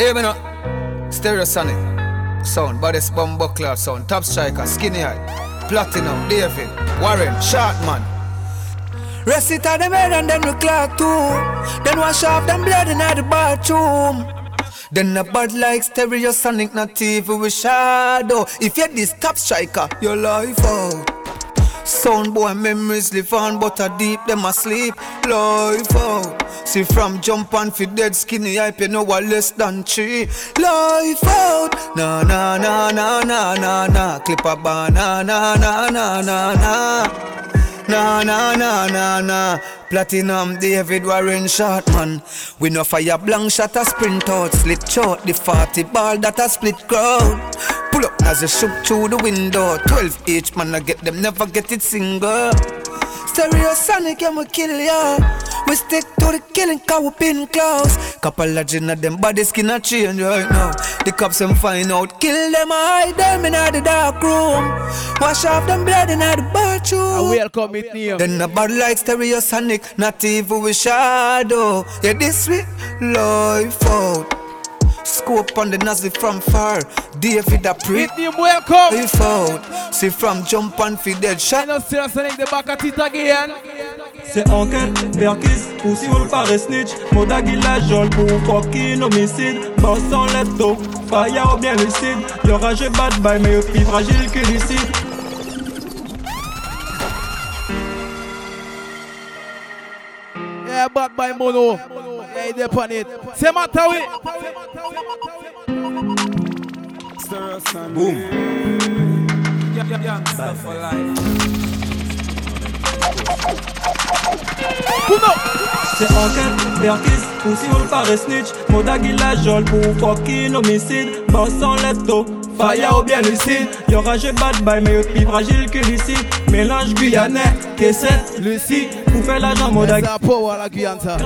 Hey, me no. Stereosonic. Sound, baddest cloud sound. Top striker, skinny eye. Platinum, David, Warren, Shartman. Rest it on them head and then we clock too. Then wash off them blood in the bathroom. Then a bad like stereosonic, not TV with shadow. If you're this top striker, your life out. Sound boy memories live on, but a deep them asleep. Life out. See from jump on fi dead skinny hype, you know what less than three. Life out. Na na na na na na na. Clip a banana na na na na na. Na na na na. Na Platinum David Warren Shartman We no fire blank shot a sprint out Slit short the 40 ball that a split crowd. Pull up as a shoot through the window. 12 each man I get them never get it single Stereosonic yeah we kill ya We stick to the killing cause we pin close. Couple of them body skin a change right now. The cops them find out Kill them hide them in the dark room. Wash off them blood in the bathroom. I welcome it name Then the bad like stereosonic Not even with shadow. Yeah this week life out Scope on the nazi from far. David a welcome. Life out See from jump on fi dead I shot the back at it again C'est enquête, Berkis, ou le pare snitch. Moda guillajol pour fucking homicide. Boss en lepto, fire ou bien lucide. Y'aura j'ai bad boy mais plus fragile que lucide Yeah, bad by mono. Yeah, he dep on it. Say matter we Boom. Puno C'est enquête, Berkis, poussi ou le pare snitch Moda guillajol pour fucking homicide. Boss en lepto, fire ou bien lucide. Y'aura j'ai bad boy mais plus fragile que lucide. Mélange guyanais, caissette, lucide Pour faire l'argent moda That's a power la Guyane ça.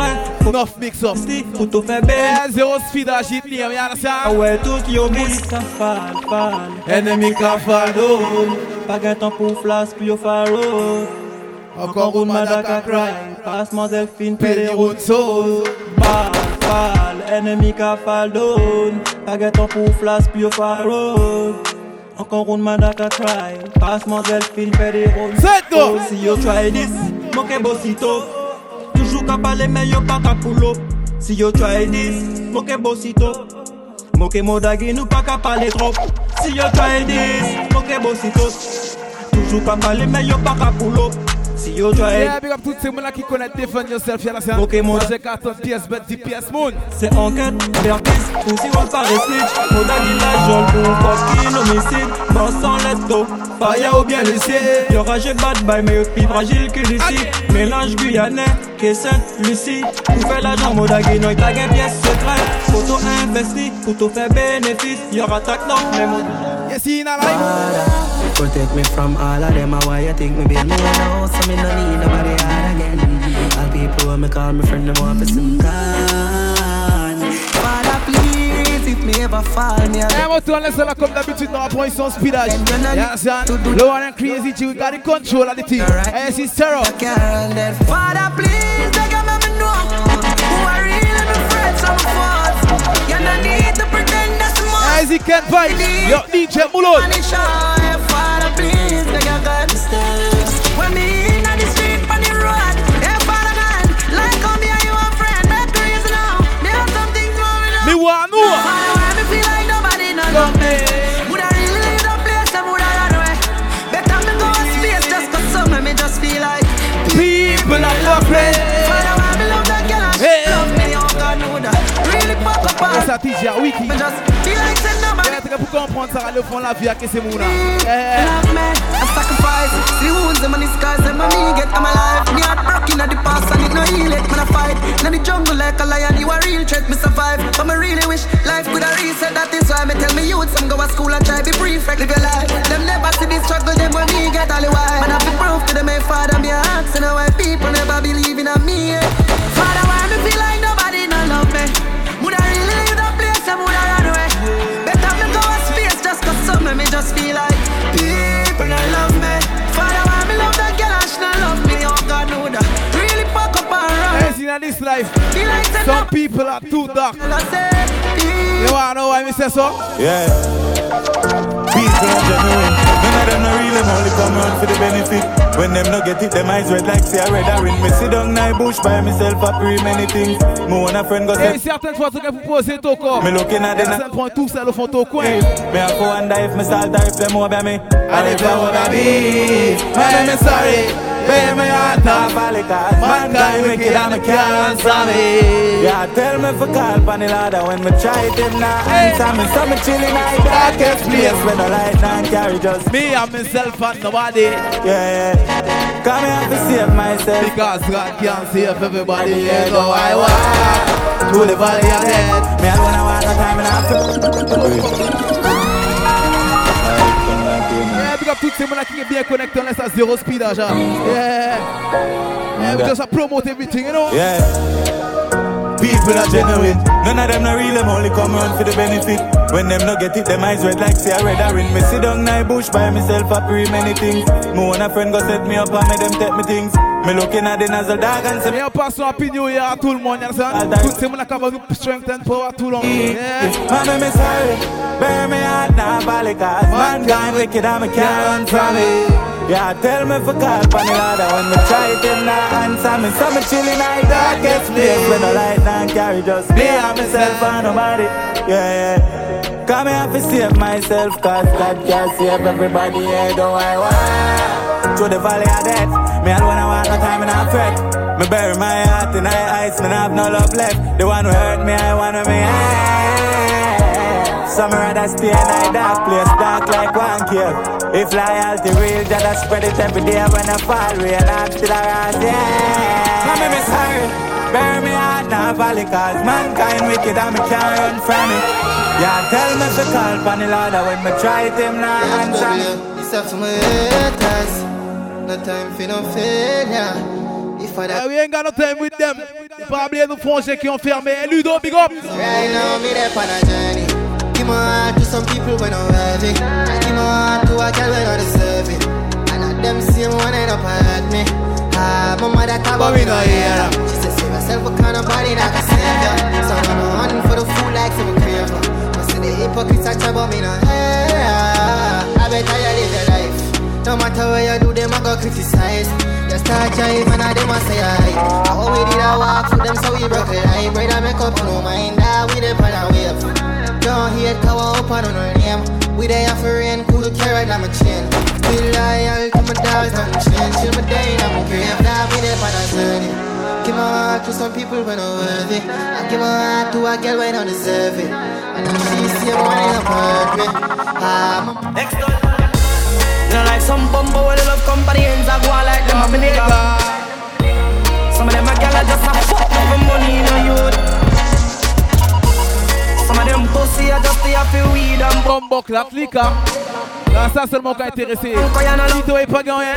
Enough mix up. Pour tout faire belle. Yeah, zero speed à shit name, you Ah understand? ouais, tout yo miss ça fall, fall Ennemi Pas gain temps pour flash, puis yo faro encore une Madaka cry, passe moi Zephyne, Pedro Tso. Bafal, ennemi ka faldon, kageton pou flas pyo farod. Encore une Madaka cry, passe moi Zephyne, Pedro Tso. Si yo try this, moke bosito. Toujou ka pale men yo pa ka. Si yo try this, moke bosito. Moke modagi nou pa ka pale trop. Si yo try this, moke bosito. Toujou ka pale men yo pa ka. Si yo try. Yeah, big up tout se moun la ki konet defend yourself Yala se an Pokemon. Se karton PS, bet 10 PS moun Se anket, ou si wap pare snitch Moda ki la jol pou fos ki l'homicide Bansan let go, faya ou bien lissé Yo raje bad by me, pi fragil ki lissi Mélange guyanais, kesen, lucy Ou fe la jan moda noy pièce Foto investi, bénéfice. Yo ratak nan, moun Yes, in a life. Protect me from all of them. Why you think me build me house? So me no need nobody hard again. All people when me call me friend, them want for some time. Father, please, if me ever fall, me a Eh, moi, tout en laissant la comme d'habitude, nous apprenons son speedage. You understand? Lowan Crazy, you got the control of the team. Eh, c'est Sarah. can't let Father, please, they can make me know who are really my friends and my foes. You no need to pretend that's more. Eh, he can't fight. Yo, DJ Mulot. Money show, Father, please, make you God mistakes. When me in the street, on the road, Father God, like how me and you a friend, reason now, me have some things going on. Me want. Why me feel like nobody love me? Would I really leave the place and would I run away? Better me go a space just 'cause some of me just feel like People are. Father, why me love that girl and she love me, oh God, know that. Really pop up Et on ça, TJ, wiki. Me just feel like say nobody Eh, t'as pour comprendre ça, le fond la vie à que c'est mon love me. I sacrifice. See the wounds, the scars, them and me get I'm alive. Me heart broken at the past and it no heal it. Man, I fight. In the jungle like a lion, you a real threat, me survive. But me really wish life could have reset. That is why me tell me youth, some go to school and try be prefect, live your life. Them never see the struggle, them when me get all the while. Man, I be proof to them, my father, me asking why people never believe in me. eh. Some people are too dark. You wanna know why me say so? Yeah. People are genuine. None of them no real, them only come for the benefit. When them no get it, them eyes red like say I red a ring. Me sit down in bush by myself, I pray many things. Me want a friend go say. Et certaines fois, tu peux poser ton corps. Me looking at them. Tout fond coin. Me have to wonder if me or if them over me. And if I wanna be, man, I'm sorry. Baby, my heart off valley cause Mankind wicked and me can't answer me Yeah, tell me for call pan the ladder When me try it, them not answer me So me chilling in the darkest place When the light not carry just Me and myself and nobody. Yeah, yeah. Come here to save myself. Because God can't save everybody. Yeah, go I walk To the valley of death. Me alone I want no time and I feel big up toutes ces gens qui sont bien connectés, on laisse à zéro speed déjà. Yeah. Yeah, we just promote everything, you know? Yeah. People are genuine. None of them not real, them only come around for the benefit. When them not get it, them eyes red like say I red a ring. Me sit down in bush by myself, I pray many things. Me want a friend go set me up and make them take me things. Me looking at the nozzle dog and say Me pass on opinion here à tout le monde, understand? Tout ces gens qui ont strength and power too long. Yeah. Man, me sorry. Bury me heart now, valley cause mankind wicked and me can't run from it. Yeah, tell me for call pan the ladder when me try it, him not answer me. So me chilling in darkest place when the light not carry just me and myself and nobody. Yeah, yeah. Come here to save myself cause God can't save everybody. Yeah, don't I want to the valley of death. Me alone I want no time and I fret. Me bury my heart in I ice, me have no love left. The one who hurt me, I want me. Yeah. Some rather stay in a dark place, dark like one cave. If loyalty real, just spread it every day when I fall real, I'm still around, yeah. Mommy, me sorry, bury me heart now, valley, cause mankind wicked and me can't run from it. Yeah, tell me to call upon the Lord when me try it, him not answer me. It's up to my haters, no time for no failure. If yeah, we ain't got no time with them. Probably the phone qui ont fermé. Ludo, big up. Right now, me there on a journey. Give my heart to some people when I'm worthy. Give my heart to a girl when I deserve it. And at them same one end up hurt me. Ah, my mother talk about me no hear She said, save yourself a kind of body that can save ya. So I'm not hunting for the fool like some craver. But see the hypocrites I talk about me no hear I better you live your life. No matter where you do, them I go criticize. Just start jive and I them I say I. How we did I walk for them so we broke it. I brother make up no mind that we the pan and wave. Don't hate cover up on her name. We there for rain, cool carrot on my chin. Be loyal to my dogs, nothing change. Till my day, I'm grave. Now we there for a journey. Give my heart to some people when I'm worthy. I give my heart to a girl when I deserve it. And if she see a money, I'm hurt me. Ah, Next door. You know, like some bumbo where they love company ends I go on like them a me nigga. Some of them a gal just a fuck for money, know youth. Some of them pussy are just there for weed and Bombo clap liquor. Là, ça seulement qu'à intéressé. Tito est pas gagné.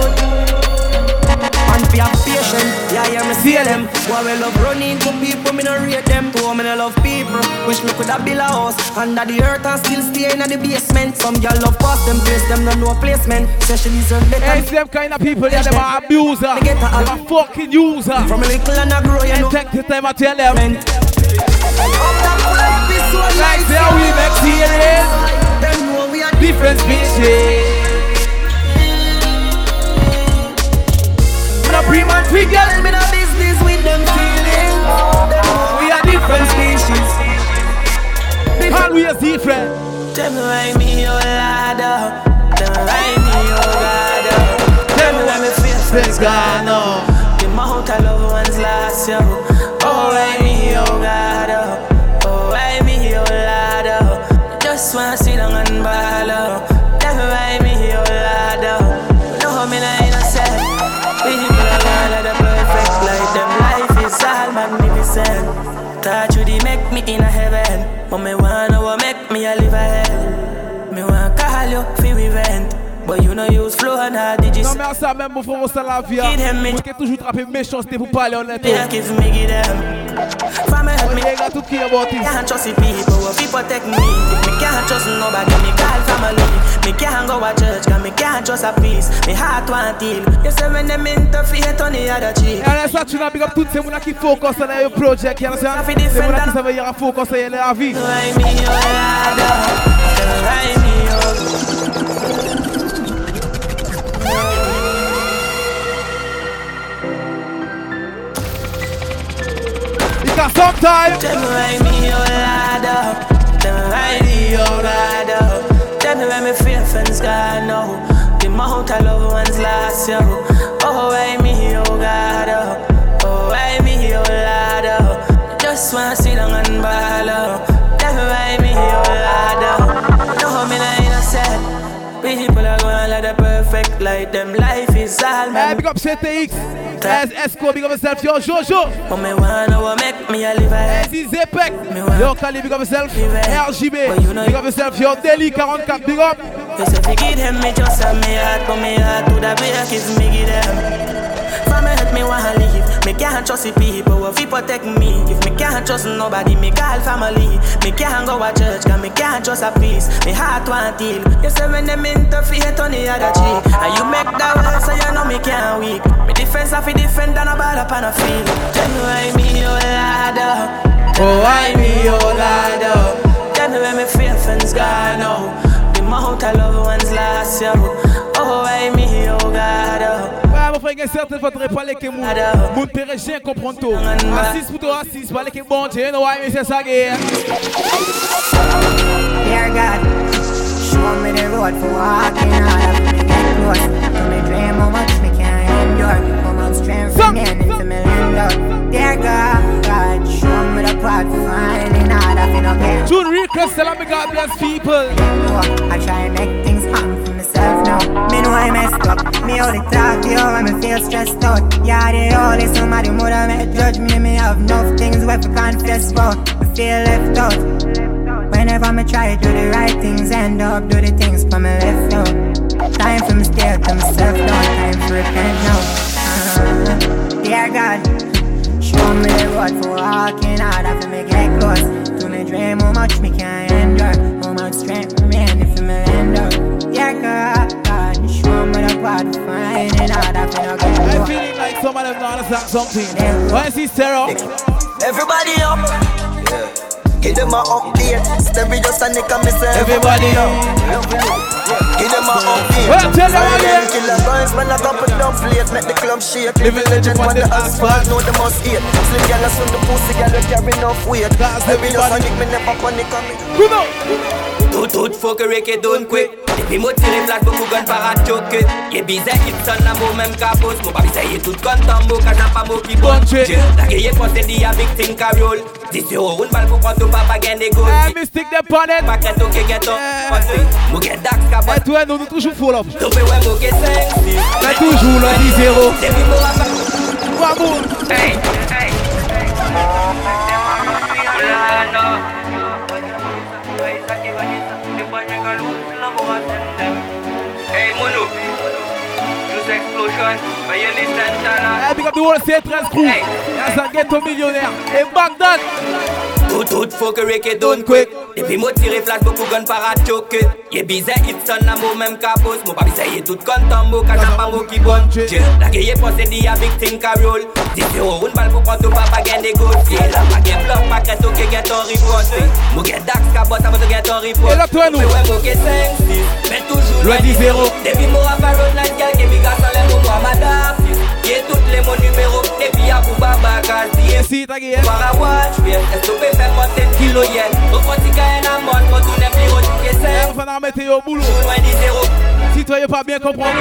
Man be have patient, yeah, yeah, me see them. Boy, we love running to people, me no rate them. To me no love people. Wish me coulda build a house under the earth and still stay in the basement. Some girl love pass them place, them no know placement. Say she deserve better. Hey, them kind of people, yeah, them are abuser. Them are fucking user. From a little and a grow, you know. Take the time I tell them. Like how we series. Different species. No pre-man figures. Me no business with them feelings. We are different species. Always different. Tell me why me, oh Lord. Mais à ça même pour vous ça la vie. Vous qui toujours trapper méchanceté pour parler honnêtement. Yeah, give me give them. From help me, you ain't got to care about it. can't trust people, people take me. Me can't trust nobody, me call family. Me can't go to church, cause me can't trust a peace. Me heart want heal. You say when them interfere, on the other cheek. Et laisse tu n'as big up toutes ces mounas qui focus sur le project, you understand? Ça Ces mounas qui savent y focus sur la vie. Why me, Lord, why me, Because sometimes Tell me why me, oh Lord, oh. Tell me why me, oh Lord, oh. Tell me why me feel friends gone now. The amount of loved ones lost, yo. Oh, why me, oh God, oh. Oh, why me, oh Lord, oh. Just wanna sit down and ball, oh. Tell me why me, oh Lord, oh. No, me not innocent. People are going like the perfect light. Them life is all Hey, big up CTX. As Esco, big up yourself. Yo, Jojo. But me wanna what make me a live a This is. Yo, Kali, big up yourself. RGB. But you know- Big up yourself. Yo, Deli 44, big up. You say fi give them me just a me heart, but me heart to the break is me give them. From me hurt me wanna leave. Me can't trust the people who fi protect me. If me can't trust nobody, me call family. Me can't go to church, cause me can't trust a peace. Me heart want heal. You say when them interfere, on the other cheek. And you make that way, so you know me can't weak. Me defense I fi defend and a ball up on a field. Me why me, oh Lord, oh. Oh, why me, oh Lord, oh. Tell me feel friends gone oh. now. The amount of loved ones lost, yo. Oh, why me, oh God, oh. Mon frère, il y a certaines fois, tu pas les que moun. Moun pérégien comprend tout. Assis pour toi, assis, pas les que bon Dieu, no, ouais, mais c'est ça, guerre. Dear God, show me the road for walking hard. Let me get close to me dream how much me can endure. How much strength remain into me lend Dear God, God, show me the path for finding hard. I feel no get June request, tell me God bless people. I try and make things happen know I messed up. Me only talk to you when me feel stressed out. Yeah, the only somebody would have made judge me. Me have enough things where to confess for. I feel left out. Whenever me try to do the right things, end up do the things for me left out. Time for me stare to myself now. Time for repent now. Uh, dear God, show me the road for walking hard. After me get close to me dream, how much me can endure, how much strength remain if me end up. Dear God, God, show me the path for finding hard. After me get I'm close. feeling like some of them don't understand something. When I see Sarah, Everybody up. Yeah. Give them a update. Stereo Sonic and myself. Everybody up. Give them a update. Well, tell them again. Killer boys, man, I got it down plate. Make the club shake. Living legend on the asphalt. Know they must hate. Slim girl, I swim the pussy, girl, we carry enough weight. That's Stereo everybody. Sonic, me never panic on me. come on. Tout, tout, faut que Ricky donne quick. Depuis moi tiré plaque, beaucoup gun para choquer. Y'a bizarre, il sonne la mot même capot. Mon pas bizarre, y'a tout content, mot, quand j'en pas mot qui bon. La gueule, pensé dit avec Tim Carol. 10 euros, une balle pour prendre ton papa gagne des gosses. Eh, mystique de panette. Pas qu'un toque, qu'un toque. Mon gars, dax, cabot. Eh, toi, nous, nous toujours fous là. Topé, ouais, mon gars, 5, toujours le 10 euros. Depuis moi, hey, hey, hey. Hey, big up the whole C13 crew. Hey. That's a ghetto millionnaire. Et Bagdad. Tout, tout, faut que Ricky donne quick Depuis moi tirer flash, beaucoup gun para choquer Y'a bizarre, il sonne la mot même capos Mon y est tout content, mot quand j'ai pas mot qui la gueule est pensée d'y a big thing carriole 10 euros, une balle pour prendre ton papa gain Yeah, la pas gain bloc, pas gain ton riposte gain dax, cabot, ça va gain ton riposte Et là, toi, nous. Ouais, qui 5, 6 Mais toujours loin 10-0. Depuis moi à Baron, la gueule, qui biga sans les mots, Y'a toutes les mots numéros, depuis à Bouba Gazi Ici, ta gueule. Para watch, bien, est-ce que tu peux faire monter un kilo yen Au quotidien, un mode, quand tu n'es plus au ticket On va en mettre au boulot. loin du zéro. Si toi, y'a pas bien comprendre.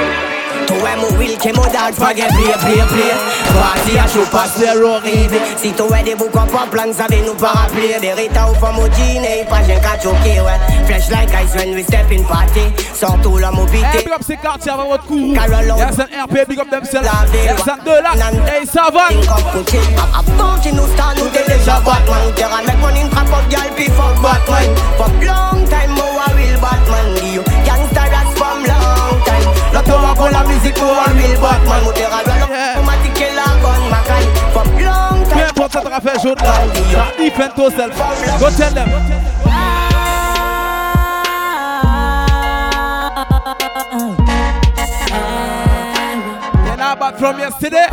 Toi mon will que mon dog forget play play play. Party à chaud passe le rêve Si toi des boucs en pas plan savez nous pas rappeler Des rétas ou femmes au dîner Pas j'ai qu'à choquer ouais Fresh like ice when we step in party. Surtout la mobilité big up ces quartiers avant votre courroux. Y'a un RP, big up themselves. Y'a un de là. Hey, ça va. Think of A bounty nous nous t'es déjà Batman T'es à mettre money in trap up girl puis fuck Batman. For long time moi real Batman. You gangster from long time Là toi pour la musique moi a real Batman Moi t'es à Yeah. automatique et la gun Macan For long Peu time importe ça te rappelle, les là. Ça defend yourself. Go tell them. You're not back from yesterday.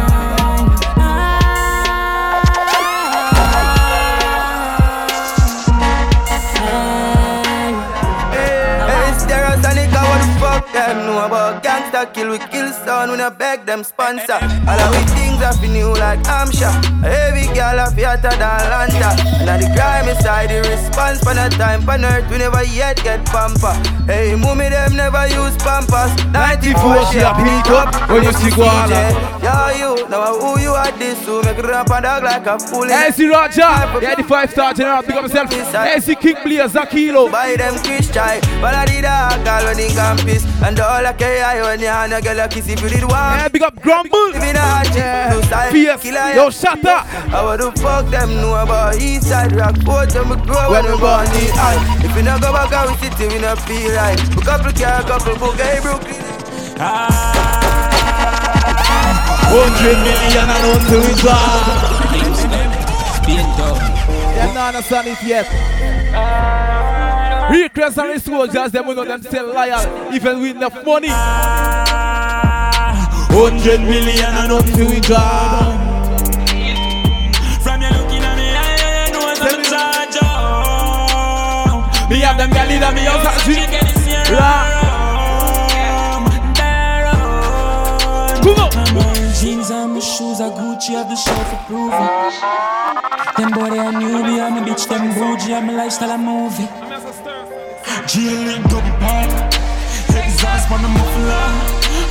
Them know about gangsta kill, we kill son, we not beg them sponsor. All of we things new like Amsha. Heavy girl of hotter than Atlanta. And the crime side, the response for the time for earth, we never yet get pamper. Hey, mommy, them never use pampers. 94 she a beat up when you see Guala. Yeah, you, now who you are this, who make rap and dog like a fool. AC Roger, yeah, the five star general, pick up himself. AC King Blaze, Zakilo. Buy them Chris Chai, but I did a girl when he campus. And all I care when you hand a girl a kiss if you did one. Yeah, big up Grumble. Living a yeah. Fierce. Yo, shut up. How the fuck them know about East Side Rock? Both them we grow when we born the high. If we not go back out, we city, we not feel right. We couple car, couple book, hey Brooklyn. Ah. Hundred million and until we drop. Being done. Them not understand it yet. Request and soldiers, them we know them still loyal, even with enough money. Hundred million and up to we job. From you looking at me, I know I'm charge up. Me have them gal in me house and she Come on. Jeans and my shoes are Gucci, have the show for proving. Them boy they are newbie, I'm a bitch, them bougie, I'm a lifestyle, a movie. G-Link double Exhaust on the muffler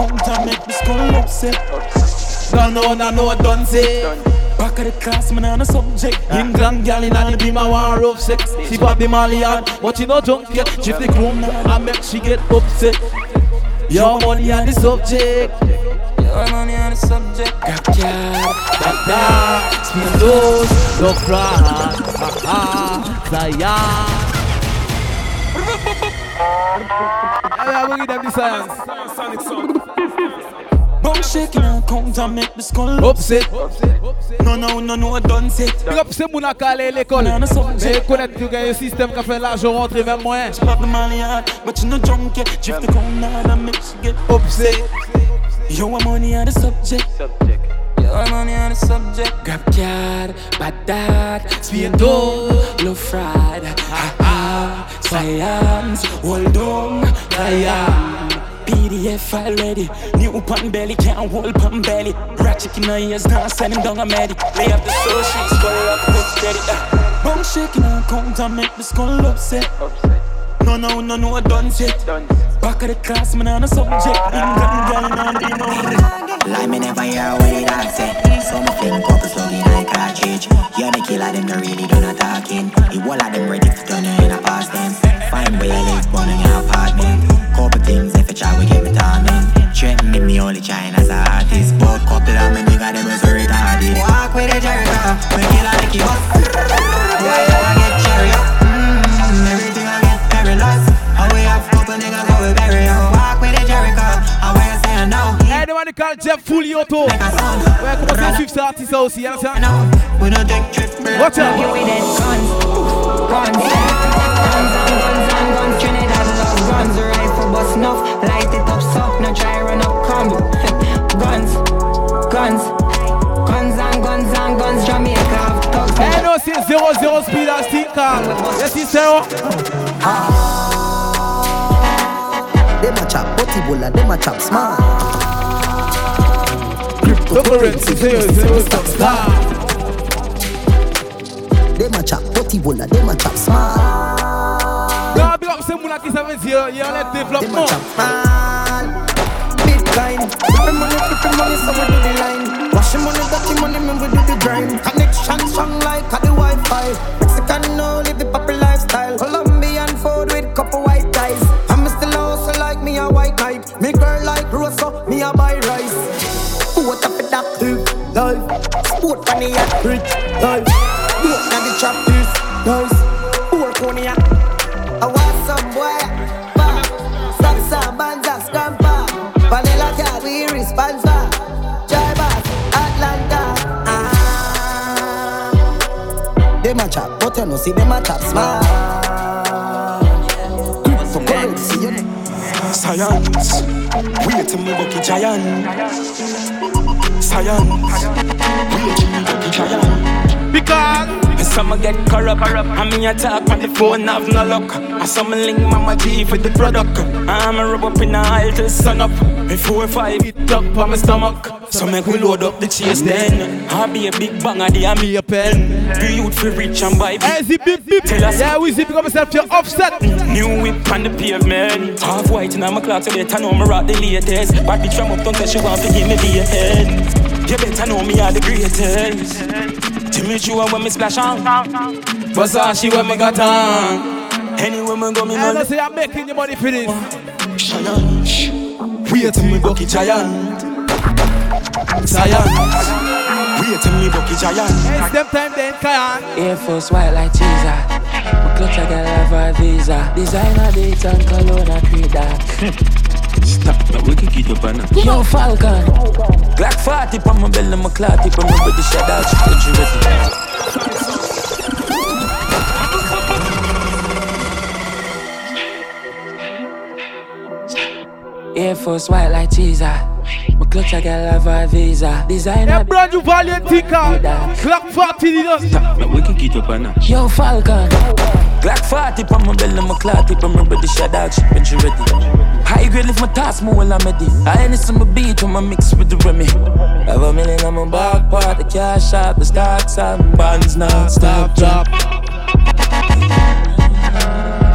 shaking and count and make me skull upset No, no, no, no, don't say Back of the class, man, on a subject. Ah. England gal in the beam, I want rough sex. She bought the Mali but she no drunk yet. Shift the chrome, I make she get upset. Your money on the subject. Your money on the subject. Got cat, got that. Spin those, look right. Ah, them the science. Bum shaking and count and make the skull upset. No, no, no, no, don't sit. Big up, c'est mon acalé l'école. Mais connaître tout le système qui fait l'argent rentrer vers moi. Pop the money hard, but you no drunk yet. Drift the corner and make you get upset. Yo, I'm money on the subject. Subject. Yo, I'm money on the subject. Grab card, bad dad, speed low fried. Ha ha, science, hold on, Zion. PDF file ready. New pan belly, can't hold pan belly. Ratchet in my ears, now send him down a medic. Lay up the soul sheets, up, cook steady. Uh. Bum shaking and count and make the skull upset. No, no, no, no, done set. Back of the class, man, on a subject. England, girl, man, be no. Like me never hear what they dance say. So my fling couple slugging like cartridge. Yeah, the killer them no really done a talking. The wall of them ready to turn in a past them. Find where you live, born in your apartment. Couple things if you try, we get me Guns, guns, guns and guns and guns. Trinidad love guns, rifle bust enough. Light it up, suck, no try run up, come. guns, guns. Guns and guns and guns, Jamaica have thugs. Hey, no, c'est 0-0 speed as Tinker. Yes, it's zero. Them a chop butty bulla, them a chop smart. Cryptocurrency, zero, zero, stop. Them a chop butty bulla, them a chop smart. Non, big up, c'est moula qui ça veut dire, il y a le développement. kind. Flipping money, flipping money, so we do the line. Washing money, dirty money, man, we do the grind. Connection strong like the Wi-Fi. Mexican, no, live the poppy On the yacht, rich life. Boat on the trap, this nice. Poor cognac. I want some boy. Salsa, banza, scamper. Vanilla cat, we responsible. Drivers, Atlanta. Ah. Them a chat, but you know see them a chat smart. Grip for currency, you know. Science, wait till me bucky giant. Science, wait me bucky giant. Because some get corrupt, and me attack on the phone have no luck. And some link mama G for the product. I'm a rub up in the aisle till sun up. Before five it up on my stomach. So make we load up the chase then. I'll be a big bang the army a pen. Be youth for rich and buy Hey, zip, bip, bip. Tell us Yeah, we zip up myself to offset. New whip on the pavement. Half white in my clock, so better know me rock the latest. Bad bitch from uptown, say she want to give me the head. You better know me are the greatest. Jimmy Choo when me splash on. Versace when me got on. Anywhere me go, me And know. I say I'm making your money for this. Challenge. Wait till me bucky giant. Science. Wait till me bucky giant. It's them time then, Kayan. Air Force white like cheese. My clutch I got have a visa. Designer dates and cologne I create that. Stop, now we can keep up on that. Yo, Falcon. Glock 40 on my belly, my clot tip on my body, shut out, shit, you ready? Air Force white like cheese. My clutch I got have a visa. Designer. A brand new Valiant Tika. Glock 40 you know. Now we can keep up on that. Yo, Falcon. Glock 40 on my belly, my clot tip on my body, shut out, shit, when you ready? High grade lift my task, more while I'm ready. I ain't some beat when I mix with the Remy. Have a million on my back part, the cash out, the stocks and bonds now. Stop, drop.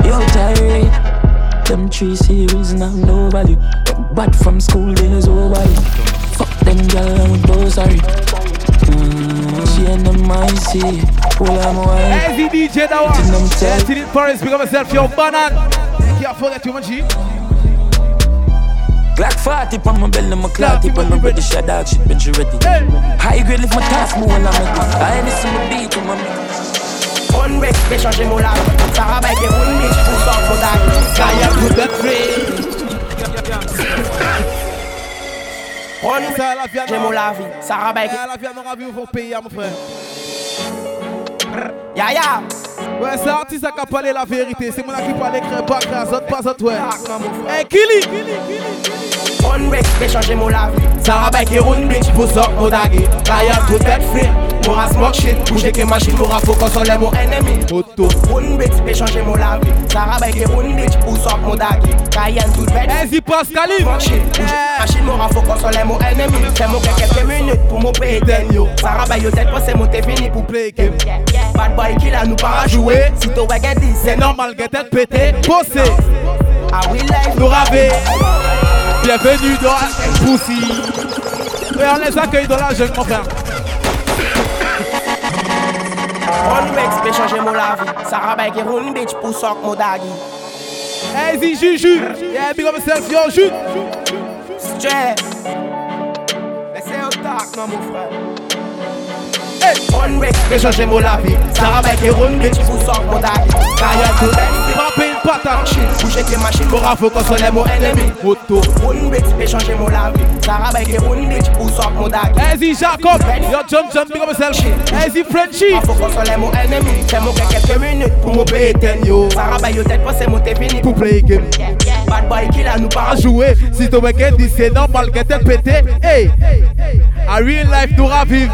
Yo, Tyree. Them three series now no value. Bad from school days over. Fuck them girl and we both sorry. Mm, she and them I see. Away. Easy DJ that Till them one. tell. Yeah, till it Paris, pick up yourself, yo, banan. Can't forget you, man, G. Glock 40 on my belly, my clout tip on my body, shut out, shit, when you ready. High grade lift my task, more while I'm ready. I ain't listen to beat on my On vex, fais changer mon lave. Sarah Bike et Roon Beach pour sortir mon tag. Kaya tout the free. On vex, Ça, la vie à j'ai mon la vie. Sarah Bike. Ça, la vie à nos ravis, faut payer, mon frère. Ya ya. Ouais, c'est artiste qui a parlé la vérité. C'est moi qui parle pas grâce autre pas autre ouais. Hey, Kili, On vex, fais changer mon lave. Sarah Bike et sortir mon tout the free. Mora smoke shit. Bouger que machine, faut consoler mon ennemi. Moto. Roon Beach, fais changer mon lave. Sarah Bike et Roon Beach pour sortir mon tag. Kaya tout bête. Vas-y, Pascaline. Smoke shit. Bouger machine, mora faut consoler mon ennemi. Fais mon quelques minutes pour mon yo. Sarah Bike, yo tête, c'est monté fini pour play game. Bad boy qui là nous para jouer. Si C'est normal que t'es pété. Bossé. Ah oui, life Nous raver. Bienvenue dans Pussy. Et on les accueille dans la jeune, mon frère. On vex, fais changer mon la vie. Sarah Bike et Roon Beach pour mon daggy. Vas-y, Juju. Yeah, big up yourself, yo, Juju. Stress. Laissez au tac, non, mon frère. On vex, fais changer mon la vie. Sarah Bike et Beach pour mon tout patate tes machines Pour focus sur les mots ennemis. Moto Une bête mon Sarah Baike une bête Ou sort mon Easy eh, Jacob Yo John John Big up yourself. Easy eh, Frenchy mon quelques minutes Pour mon yo. Mon t'es Pour play game. Bad boy qui nous pas jouer. Si ton mec est que t'es pété. Hey. A real life nous ravivre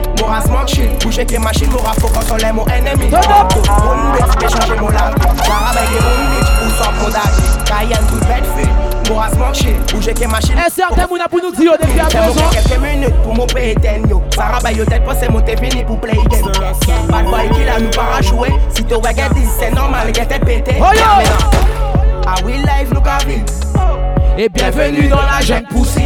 M'aura smoke shit, bouge avec les machines, m'aura focus on les mots ennemis. Bonne bitch, méchanger mon lave. Voir avec les bonnes bitch, ou sans modage. Cayenne, tout bête fait. M'aura smoke shit, bouge avec les machines. Eh, Et certains mouna pour nous dire depuis à présent. quelques minutes pour mon pays éteigno. Sarah Bayo, tête pas c'est mon t'es fini pour play game. Bad boy qui là nous para jouer. Si t'es wagon, c'est normal, y'a tête pété. Oh yo! Ah oui, live, nous carré. Et bienvenue dans la jungle poussière.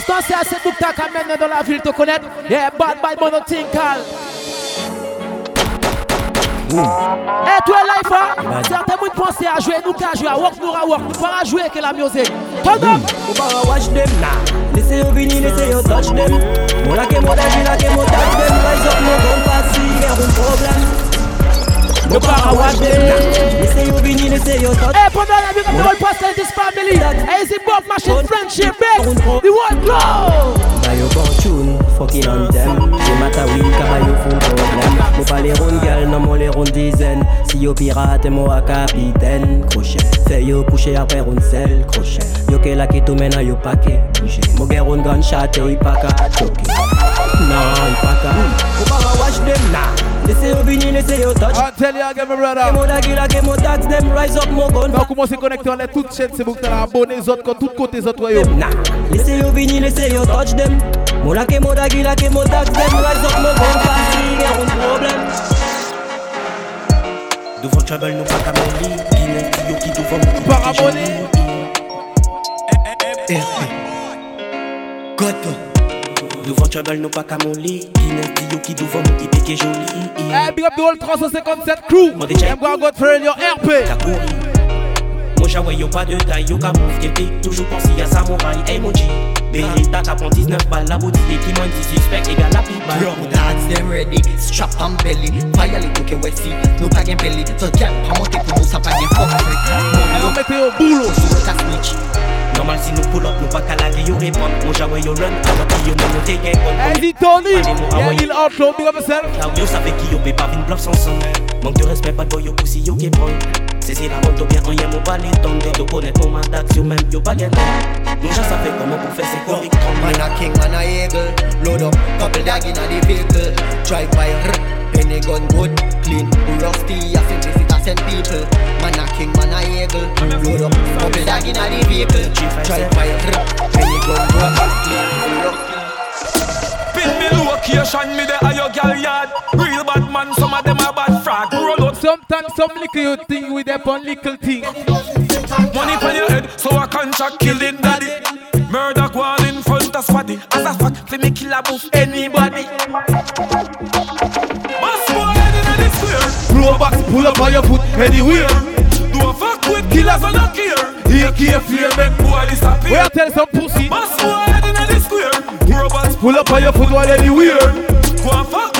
Nestor say I said book talk and men they don't have feel to. Yeah, bad eh, hein? bad but no think all. Hey, toi, life, certains à jouer, nous qu'à jouer, à walk, nous à walk, nous pas à jouer que la musique. Hold up! Watch them now, laissez yo vini, laissez yo touch them. Mon dagi, lac et mon mon un problème. Nous para watch them now Laissez yo vini, laissez yo touch Eh, pendant la vie, comme the whole pastor this family. Hey, is it both machine friendship, big? The world glow! Buy your bon tune, fucking on them. J'ai matin oui, car your full problème. Mo pas les rondes girl, non mo les rondes dizaines. Si yo pirate, mo a capitaine. Crochet, fais yo coucher après ronde sel Crochet, yo que la qui tout à yo paquet Bouger, mo gen ronde gunshot, yo y pas qu'à choquer. Non, y pas qu'à. Mo pas watch them They say you been in, touch. I tell you again, my brother. Tax, them rise up, gun. Toutes chaînes, c'est bon que t'as abonné les autres, quand tout côté les autres, yo. Touch them. More like more tax, them rise up, more gun. Fast, il y un problème. Devant nous pas qu'à qui devant Devant travel, nous pas qu'à mon lit yo qui devant mon qui qui est joli Eh, big up the whole 357 crew. Mon déjà I'm gonna go for your RP. Mon jaoué yo pas de taille, yo ka mouf T'étais toujours pensé à samouraï, emoji Beretta 99 balles, la boutique qui m'en dit suspect égal pile balle Bro, that's them ready. Strap on belly. Fire little que ouais si. Nous pas gain belly. So can't pas monter pour nous, ça pas gain fuck free. Eh, on mettait au boulot. Sur le casse switch. Normal si nous pull up, nous pas qu'à la vie, yo répond Mon jaoué yo run, alors que yo même t'es gain Eh, dis Tony. Yeah, il outlaw, big up yourself. Là où yo savait qui yo peut pas vin bluff sans son Manque de respect, bad boy yo pussy yo qui prend C'est si la monte bien en y'a mon pas les temps De connaître mon mandat, yo même yo pas gain Nous já savait comment pour faire ces corrects Man a king, man a eagle. Load up, couple dag in a the vehicle. Drive by, rrr, penny gun good, clean, rusty. I think visit a send people. Man a king, man a eagle. Load up, couple dag in a the vehicle. Drive by, rrr, penny gun good, clean, rusty. Pin me location, me the a your gal yard. Real bad man, some of them a bad frag. Roll out Sometimes some little thing with them on little thing. money for your head, so I contract killing daddy. Murder go on in front of squaddy. As a fact, fi me kill a boof anybody. Blow box, pull up on your foot anywhere. Do a fuck with killers and not care. Here, here, fear, Make boy disappear. Where tell some pussy. Boss boy head inna the square. Robots Pull up on your foot while anywhere. go and fuck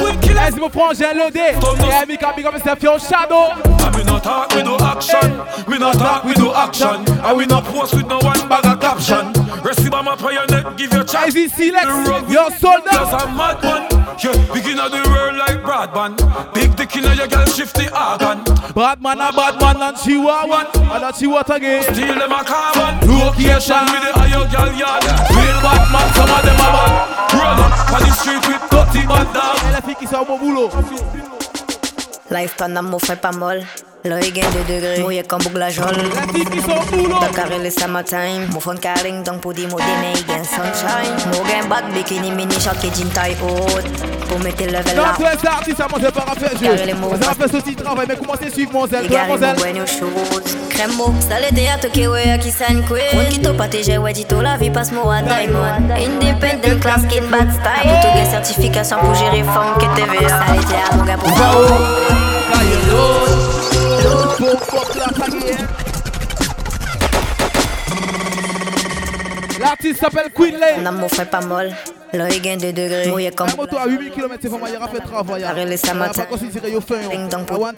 with killers. As me prends, j'ai loadé. Yeah, me can big up myself, your shadow. And we not talk, we do action. We not talk, we do action. And we not post with no one bag of caption. Receive my prayer net, give your child. As he select your soldier. Just a mad one. Yeah, begin of the world like broadband. Big dick in your girl, shift the organ. Bad man, a bad man, and she want one. And that she want again. Steal them a carbon. Location. with the higher girl yard. Real bad man, some of them a bad. Roll up on the street with dirty bad dog. Life pendant mon fait pas molle. L'œil gain de degrés, mouillé comme la fille qui boulot. Dakar le summertime. Mon phone carring donc pour dire mon déné, gain sunshine. Mon gain bad bikini mini short qui jean taille haute. Pour mettre le level là. m'a fait pas jeu. Carré les mots. Ça fait ce mais commencez suivre mon zèle? Toi, mon zèle. le théâtre qui ouais qui s'en kwe. Mon qui to pâté j'ai ouais dit tout la vie passe moi à diamond. Independent class skin bad style. Tout gain certification pour gérer femme que TVA. Ça le théâtre mon gars pour Pump up like again. L'artiste s'appelle Queen Lane. Un amour fait pas mal. L'œil gagne 2 degrés. Mouillé comme. Comme km, c'est hein. Pas au fin. Ding dong pour. Eh,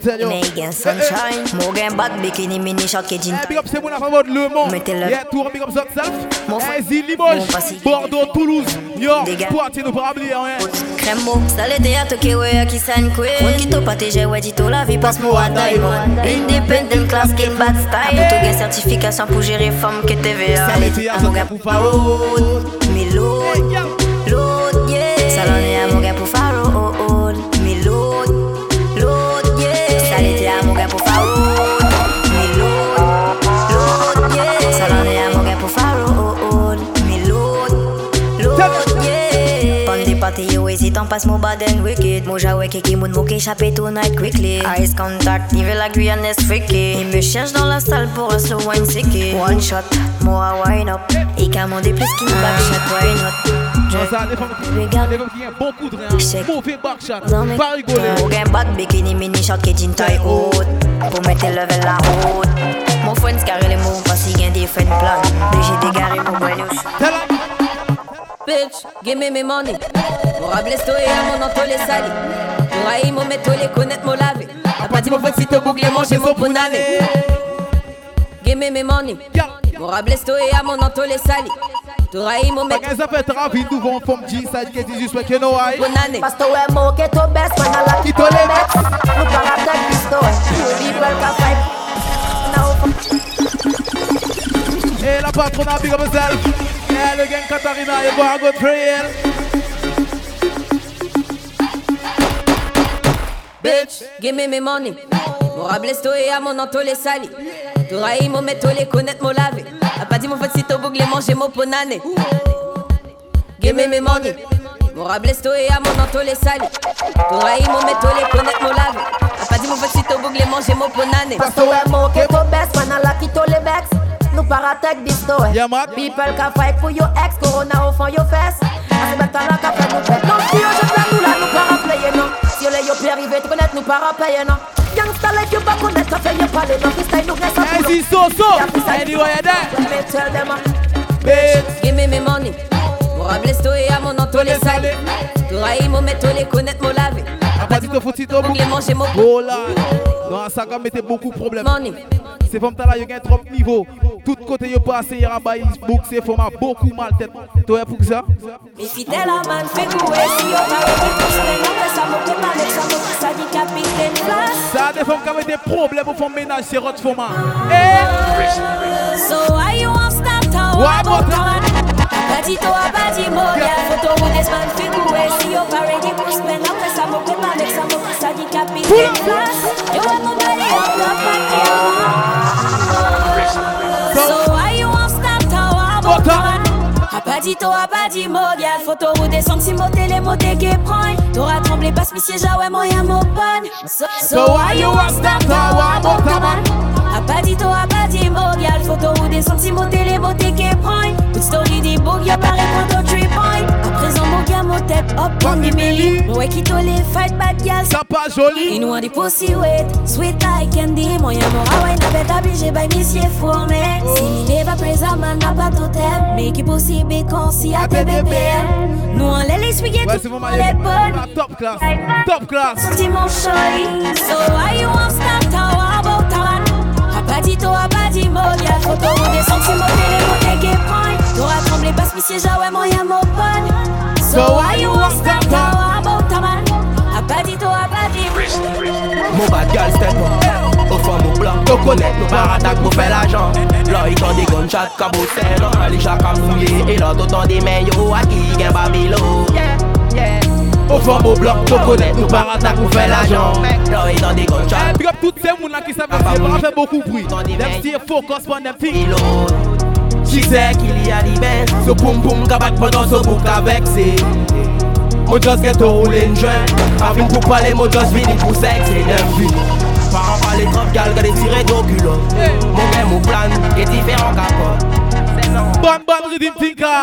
eh. Sunshine. Morgan Bat, bikini mini short qui jean. Eh, big up, c'est Le Mans. Mettez-le. Tour, big up, Zot Zaf. Asie, Limoges. Bordeaux, Toulouse. York. Poitiers, nous pas oublier, hein. Cremo. Salé à Tokyo, qui t'ai pas j'ai ouais, dit la vie passe moi à Diamond. Independent class, bad style. Tout gain certification pour TVA pour faire road, mais l'autre, l'autre, yeah. Gars pour faire mais l'autre, yeah. Gars pour faire mais l'autre, yeah. Pon des parties, yo, on passe mon bad and wicked. Mon quickly. Eyes contact, evil, like Rihanna, is freaky. Il me cherche dans la salle pour un slow wine sicky. One shot, moi, wine up. Et qu'à dé back shot, wine up. Ça, les femmes les femmes qui ont beaucoup de rien. Mauvais backshot. Dans mes Pas rigoler. Gain bad bikini mini short qui jean taille haute Pour mettre le level la haute Mon friend carré les mots parce qu'il gagne des friends plan J'ai dégaré pour boire Bitch, give me my money. Pour ablesto et à mon entole sali. Pour aïe mon métole connaître mon lavé. Après dit mon fait si te boucle manger mon. Give me my money. Pour et à mon entole sali. Pour aïe mon métole. Magasin fait rapide, nous vont forme G side qui dit juste que no I. Ponane. Pasto é mo que to best when I like to le next. No para that pisto. People can fight. Et eh, la patronne, big up yourself. Et eh, le gang Katarina, et boire un good prayer. Bitch, give me my money. Pour ablesto et à mon entole sali. Toraï, m'a mettre les connaître, m'a lavé. A pas dit mon fait si t'as bouglé, manger mon ponane. Gémé mes mangues. Mon rablesto et à mon anto les salis. Toraï, m'a mettre les connaître, m'a lavé. A pas dit mon fait si t'as bouglé, manger mon ponane. Parce que ouais, mon que ton best, man, la qui les bex. Nous paratech disto. People qui fight for your ex, Corona au fond your face. Aspect à la café, nous fait. Non, si je fais nous là, nous paraplayons. Si on est yo, puis arrivé, tu connais, nous paraplayons. Para payer non. Youngster like you pas connaître, ka fait yo parler non. Freestyle nous reste à Hey, so so. Anyway, you there. Let me tell them. Uh, Bitch. Give me my money. Pour ablesto et à mon entole sali. Pour aïe mon métole connaître mon lavé. Après, tu te fous, tu te boucle manger mon Oh là. Dans ça, ça mettait beaucoup de problèmes. Money. C'est comme ça là, il y a trop de niveau. Tout côté, il passe, il y a book, c'est format beaucoup mal tête. Toi, pour ça? Mi fidèle à man fait couer si on va avec tout ça ça monte mal ça monte ça dit capitaine place Ça a des femmes qui avaient des problèmes pour faire ménage, c'est votre format. Eh! So why you want stop tower? To a badi mo ya photo with this man fait couer si on va ready pour spend après ça monte mal ça monte ça dit capitaine place dit, t'auras pas dit mot, gal. Faut t'en les mots prennent. T'auras tremblé, ouais, moi y'a mon pan. So, so why you was that, why mon? A pas dit, t'auras pas dit mot, gal. Faut les mots story beaux y'a pas répondre au trip point À présent mon gars mon tête up on the belly Ouais qui to les fight bad gal Ça pas joli. Il nous a des pussy wet Sweet like candy Moyen mon hawaii. N'a pas obligé by monsieur fourmé. Si il est pas présent man n'a pas totem Mais qui possible s'y a tes bébés Nous on les Ouais, c'est bon, bonnes. Top class. Top class. Senti mon shorty So why you want stop tower about Photo des sentiments mon Dora tremblé passe mi siège à ouais mon yamopone So why you want start now about a man? A a Mon bad girl step up. Au fond mon plan, yo connaît nos baradacs, mon fait l'agent Là il tend des gunshots cabossés Là les chats camouillés Et là t'entends des mains yo à qui gagne Babylon Yeah, yeah au fond au bloc, nous connaît, nous paratac, nous fait l'argent. Là, il dans des gunshots. Puis, eh, toutes ces gens là qui savent faire, ça fait beaucoup de bruit. Them focus on them things. Jizè ki li alibè So poum poum kabak panan so bouk avek se Mo just get to roulin jwen Avin pou pale mo just vini pou seks E den vi Paran pale trop gal gade tire do kulot Mon gen mou plan e diferan kapot Bam bam ridim tinka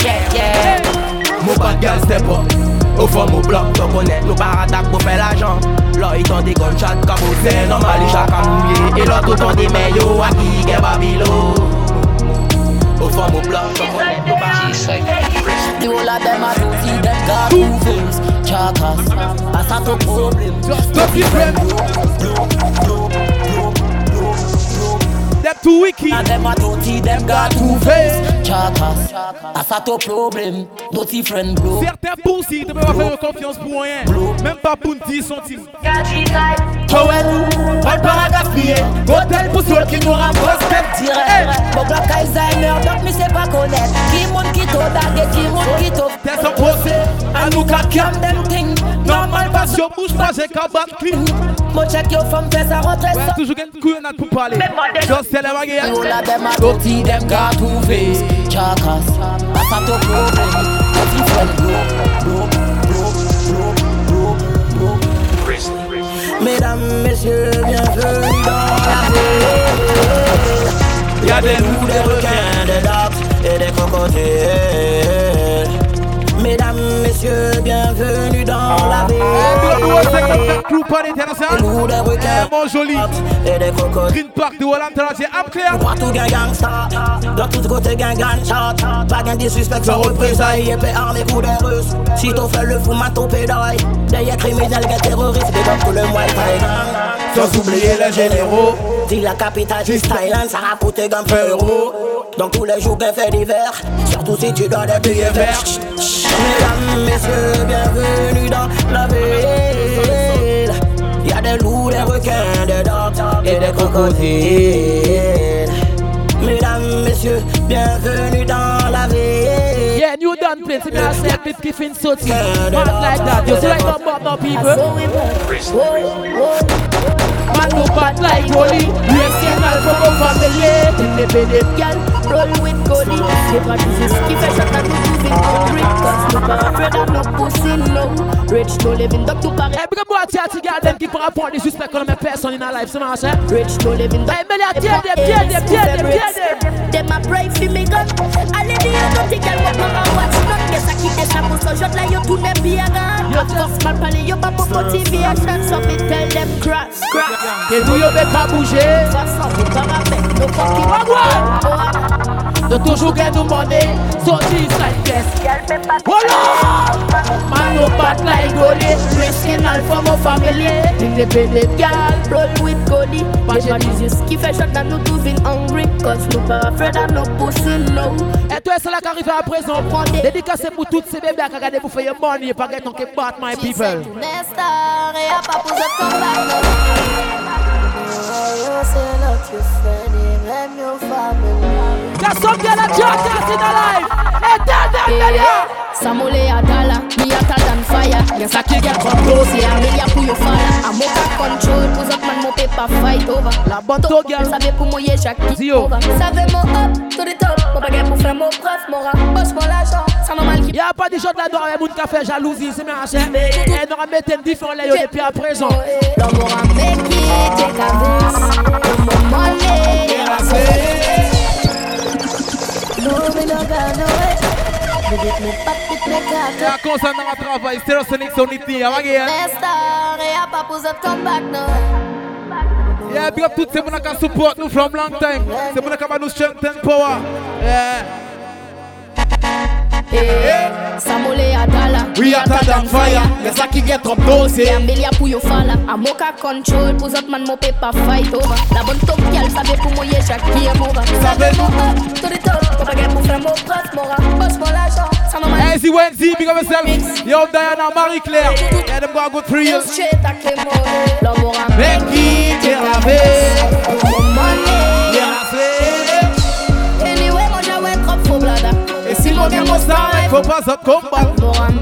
Yeah yeah. Mo bad gal step up Ou fòm ou blok to konet Nou paratak pou fè la jan Lò itan de gon chat kabose Normal li chaka mouye E lot otan de meyo a babilo gagne Babylon Au fond mon bloc, t'en connais Nous par The whole of them are dirty, them got two face Chakas, that's not a problem Just stop it, friend Them too wicked And them are dirty, them got two face Chakas, that's not a problem Dirty friend bro Certains pussy ne peuvent pas faire confiance pour rien. Même pas pour 10 centimes. Joël, pas paragraphe Hôtel pour ceux qui nous direct Mon bloc Alzheimer, donc me sais pas connaître Qui monte qui t'o dague, qui monte qui t'o T'es sans procès, à nous qu'à cam them thing. Normal pas sur bouche pas j'ai qu'à battre clean Mon check yo femme fait sa rentrée Ouais, toujours une couillonnade pour parler Just tell them again. All of them are dirty, them got two face. Chakas, that's not a problem Dirty friend bro, bro, bro, bro, bro, bro Mesdames, messieurs, bienvenue dans la ville Y'a des loups, des requins, des dates et des crocodiles. Mesdames, messieurs, bienvenue dans la ville Party International. Loups, des requins, Mon joli. et des crocodiles. Green Park de Holland c'est am clear. Partout gang gangsta, de tous côtés gang gunshot Pas gang des suspects sans représailles. Épée armée coup des russes. Si t'en fais le fou, ma ton pédale Derrière criminel, gars terroriste Des comme tout le Sans oublier les généraux Dis la capitale du Thaïlande, ça a coûté comme euro Donc tous les jours, bien fait d'hiver Surtout si tu dois des billets verts. Mesdames, messieurs, bienvenue dans la ville. Y'a des loups, des requins, des dents et des crocodiles. Mesdames, messieurs, bienvenue dans la ville. Yeah, new done see me I said this giving soti Mad like that, you see like no no people Man no bad like Holy National from a family Independent girl, roll with You a shot at. Cause you. Rich to Paris. Boy my person in our life, Hey, Melly, tear them, tear them, tear them, tear them. Them a pray for me gun. I live here, don't think I'll walk around watch. Yes, I keep shampoo, so shot like you to me be a gun. TV so me tell them crash, crash. Pas bouger. De toujours qu'à nous demander, sortir side pièce. Voilà! Man, no bat like Goli. Risking all for my family. Independent girl, blood with Goli. Watch your disease. Qui fait shot that nous tout vin hungry. Cause nous pas afraid of no pussy, no. Et toi, c'est là qu'arrive à présent. Dédicacé pour toutes ces bébés qui regardent pour faire money. Et pas qu'être que bat, my people. Et à pas poser ton bac. Oh, c'est là que. Got some girl that just dance in the life Hey, tell them, tell ya Samole a dollar, me hotter than fire close, yeah, me fire. I'm out of control, pose up man, mon paper fight over. La bonne to girl Savez pour kick over. Savez mon up, to the top Mon baguette pour faire mon prof, mon rap Bosse mon l'argent, c'est normal qui Y'a pas des gens moun qui fait jalousie, c'est machin Et nous remettons un différent là, depuis à présent. L'amour a make it, take a this Mon money, Nestar et a pas pour ce come back, no Yeah, big up toutes ces gens qui support nous from long time. C'est gens qui nous strength and power. Yeah Eh, eh. Samole a dollar We hotter than fire Yes, I can get up those Yeah, Billy a pour your falla A mocha control Pose up man, mon paper fight over. La bonne top girl Savez pour mouiller chaque game eh, over Savez mon up To the top pour faire mon prof Mon rap Bosse mon l'argent Ça normal Hey, see Wendy, big up yourself. Yo, Diana, Marie-Claire Yeah, them go good for you Straight à clé mauvais L'amour a Becky, Terravé Mon money Yeah, Mwen mwen stare, fò pa zot kombal Mwen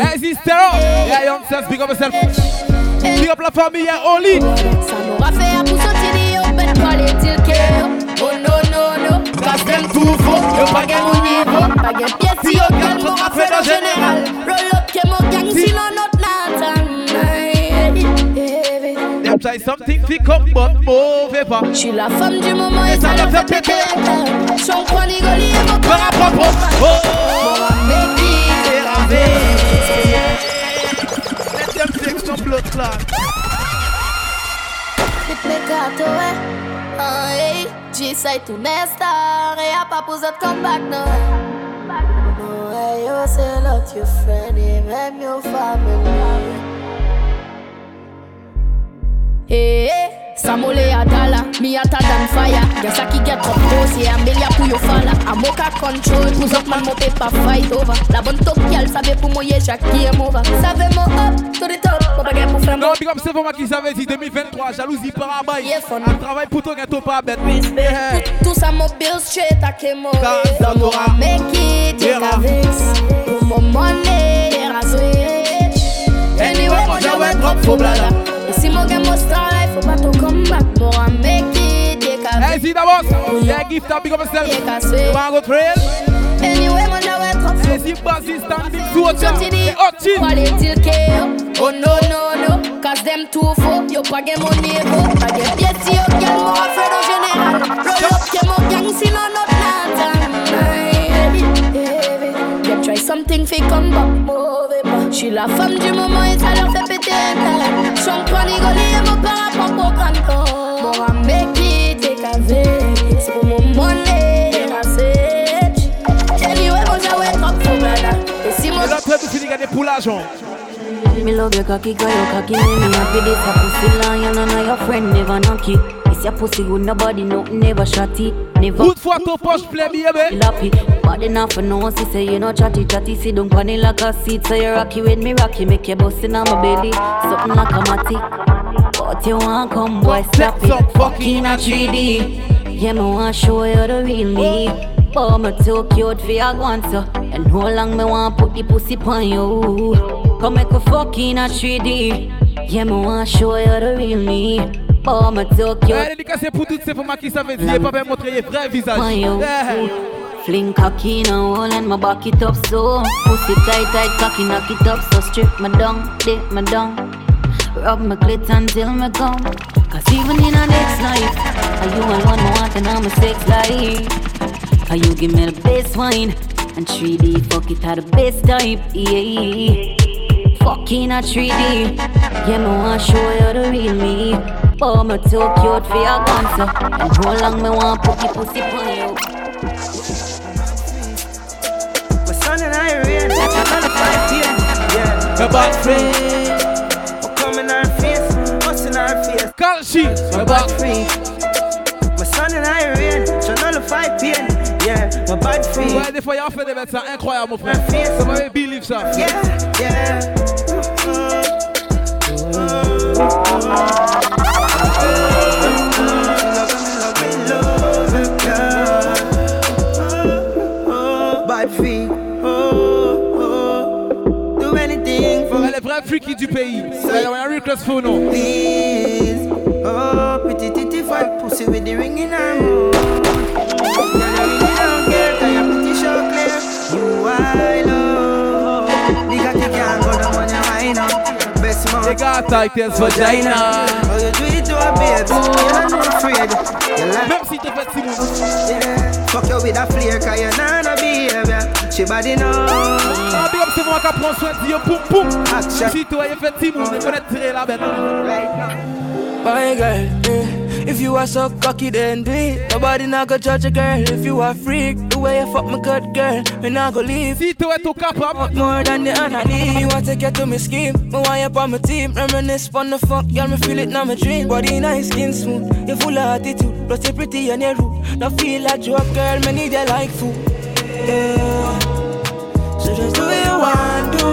Hey sister, oh. yeah young self, big up yourself. Big up la fami, yeah only. Sa mwen rafe a pou soti di yo Oh no no no, kas dem tou rafe nan general, roll up ke mwen gang si nan not Try something pick up but move. Je la femme du moment et, ça, la fait péter. Je suis en et mon corps. Oh, et à pas poser de comeback, non. Hey, hey. Samole a dollar, me hotter than fire. Yes, I can get up close, yeah, I'm belly pour you falla. I'm mocha control, cause up man, mo paper fight over. La bonne top, y'all savait pour moi, yeah, chaque game over. Savez moi up to the top, pas baguette pour faire Non, big up, c'est pour moi qui savais dit 2023, jalousie par abaye. Yeah, fun. Un travail pour toi, gâteau pas bête. Respect. Tout ça, mon bill straight, à que moi. Zamora, make it, yeah, la vex. Pour mon money, switch. Anyway, moi, j'avais drop, faut blada. Et si mon game, mon style, faut pas tout come back, more I make it, yeah, ka Hey, see that boss? Oh, yeah, gift up, big up yourself. Yeah, ka switch. You wanna go trail? Anyway, man, I wake up. Hey, see Bazzy standing to a jump. Hey, hot chin. Quality till KO. Oh, no, no, no. Cause them too full. You pa get money, go. I get pied si yo gang, mo afraid of general. Roll up, ke mo gang, si no not Nathan. Them try something, fi come back, move it back. She la femme du moment, et leur fait péter un câble. Champagne, rigolé, mon père a pas pour canton. More I make it, take a vex. C'est pour mon money, and I say. Anyway, moi, j'ai wake up for. Et si mon... Et là, très tout gagner pour l'argent. Me love your cocky, girl, your cocky make me happy. This a pussy lion and I your friend never knock it. It's your pussy good, nobody no never shotty. Never. Good for to push play, baby. Lappy, bad enough for no one see say you no chatty chatty. Sit down pon it like a seat, so you rocky with me rocky. Make you bust in on my belly, something like a matic. But you want come, boy, stop it. Fucking a 3D. Yeah, me want show you the real me. Oh, me too cute for your guanto And how long me want put the pussy pon you Come make a fucking a 3D Yeah, me want show you the real me Oh, me too cute Ouais, dédicacé pour toutes ces femmes qui savent dire, pas bien montrer vrai visage. Pon you Yeah. Fling cocky in a hole and my back it up so. Pussy tight tight cocky knock it up so. Strip me down, dip me down Rub my clit until me come Cause even in a next life Are you alone me want and I'm a sex life? How you give me the best wine And 3D fuck it at the best type Yeah. Fucking a 3D Yeah me want show you the real me Oh me too cute for your gun so And how long me want put the pussy on you My son and I rain, another five PM. Yeah, my bad friend. We come in our face, us in our face. Can't she? My bad free. My son and I rain, another five PM. Yeah, my bad free. Ouais, des fois, il a fait des médecins incroyables, mon frère. Ça m'avait believe ça. Yeah, yeah. Bad for Elle est vraie freaky du pays. Elle a un reckless phone, non? Please. Oh, pretty titty fat pussy with the ring in her mouth. Girl, I really don't care 'cause you're pretty sure. You I love. Nigga, you can't go down when you wind up. Best man. They got tight as vagina. Oh, you do it to a babe. You're not afraid. You like si t'es fait Simon. Yeah. Fuck you with a flare 'cause you're not a behavior. She body know. Ah, Ah, c'est moi qui prends soin de Dieu. Poum, poum. Si toi, il fait Simon, il connaît tirer la bête. My girl, eh, if you are so cocky, then do it. Nobody not go judge a girl if you are freak. The way you fuck my good girl, me not go leave. Si tu es tout capable, more than the honor need. You want to get to me scheme, me want you on my team. Reminisce on the fuck, girl, me feel it now my dream. Body nice, skin smooth, you full of attitude. Plus you pretty and you rude. Now feel like you up, girl, me need you like food. Yeah. So just do what you want, do.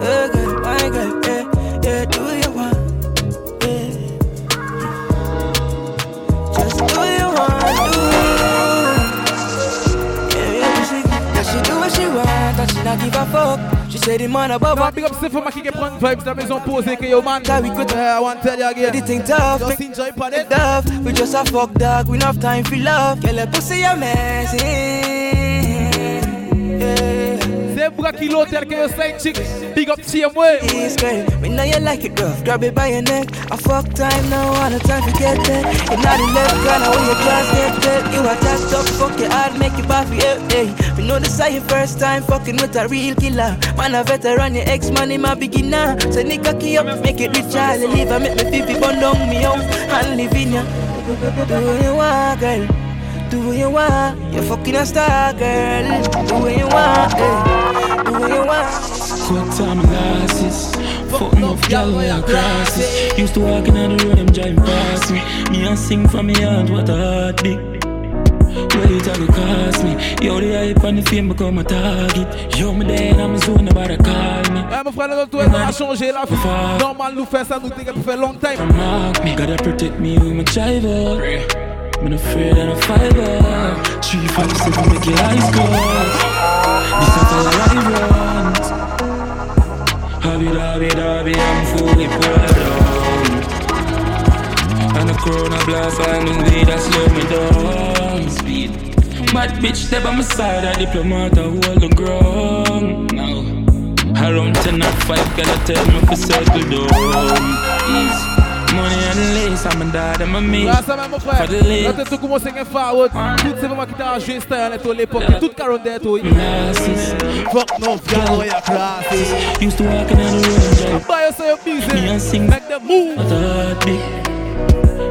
Yeah, girl, my girl, yeah, yeah, do what you want. Eh. Just do what you want, do. Yeah, yeah, she, yeah, she do what she want, and she not give a fuck. She said the man above her. Big up, moi qui prend vibes dans la maison posée que yo man. That we could I want to tell you again. The thing tough, Just enjoy it. We just a fuck dog, we enough time for love. Girl, a pussy amazing. Yeah. C'est bras qui l'hôtel que yo say chick. Big up TMW. It's great. Me know you like it rough. Grab it by your neck. I fuck time now, on the time to get there. You're not in left corner where your class get dead. You are jacked up, fuck your heart, make you baffy, yeah, hey. Me know this is your first time fucking with a real killer. Man, a veteran, your ex man, him a beginner. So nigga key up, make it rich, I'll leave. I make me fifi bun down me house and live in ya. Do you want, girl. Do what you want, you're fucking a star, girl. Do what you want, eh. Do what you want. Cut time losses. Fuck enough gal where I cross it. Used to walk in on the road, them driving past me. Me and sing from me heart, what a heartbeat. Well, it all cost me. Yo, the hype and the fame become a target. Yo, me dead, I'm zone, nobody call me. Ouais, mon frère, le retour a changé la vie. Normal, nous faire ça, nous think pour faire long time. Mark me, gotta protect me with my driver. I'm afraid of a fiber. Three, five, seven, make your eyes close. This is all I want. Hobby, hobby, hobby, I'm fully pulled down. And a corona blast, I knew weed that slow me down. Speed. Bad bitch, step by my side, a diplomat, I hold the ground. Now, around 10 or 5, gotta tell me for circle down. Easy. Money and lace, I'm a dad, I'm a me. Ouais, ça va, mon frère. Là, t'as tout commencé à faire out. Tout c'est vraiment qui t'a joué style à l'époque. Tout caron d'être, oui. Fuck no, girl, where your classes. Used to walk in the road, Buy yourself busy. Me and sing. Make them move. What a big.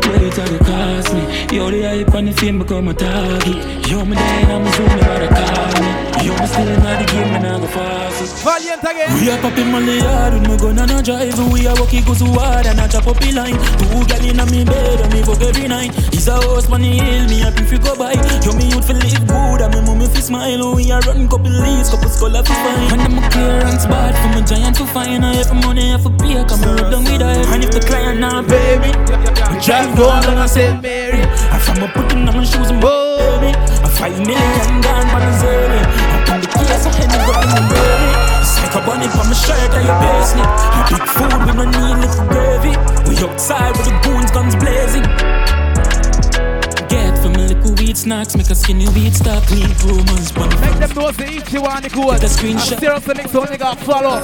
Well, it all cost me. Yo, the hype and the fame become a target. Yo, me dead, I'm a zone, nobody call me. Yo, me still in the game, and I go fast. Valiant again. We are popping money hard with my gun and a drive. We are walking go so hard and I chop up the line. Two gal in a me bed and me fuck every night. It's a house on the hill, me happy if you go by. Yo, me youth feel live good and me mommy fi smile. We are run couple leaves, couple skull fi fine. And I'm a clearance bad for my giant to find. I have money, I have a pay, come and rub down with her. And if the client not pay me, I drive down and I say Mary. I from a putting on my shoes and baby. A five million gone on the zero. I put the keys on hand and in the baby. Psych up on it from my shirt and your basement. A big food with no need little gravy. We outside with the goons, guns blazing. Get from a little weed snacks, make a skinny weed stop, clean romance, bunny. Make them know say each you want the code. Take a screenshot. And seriously make some nigga follow.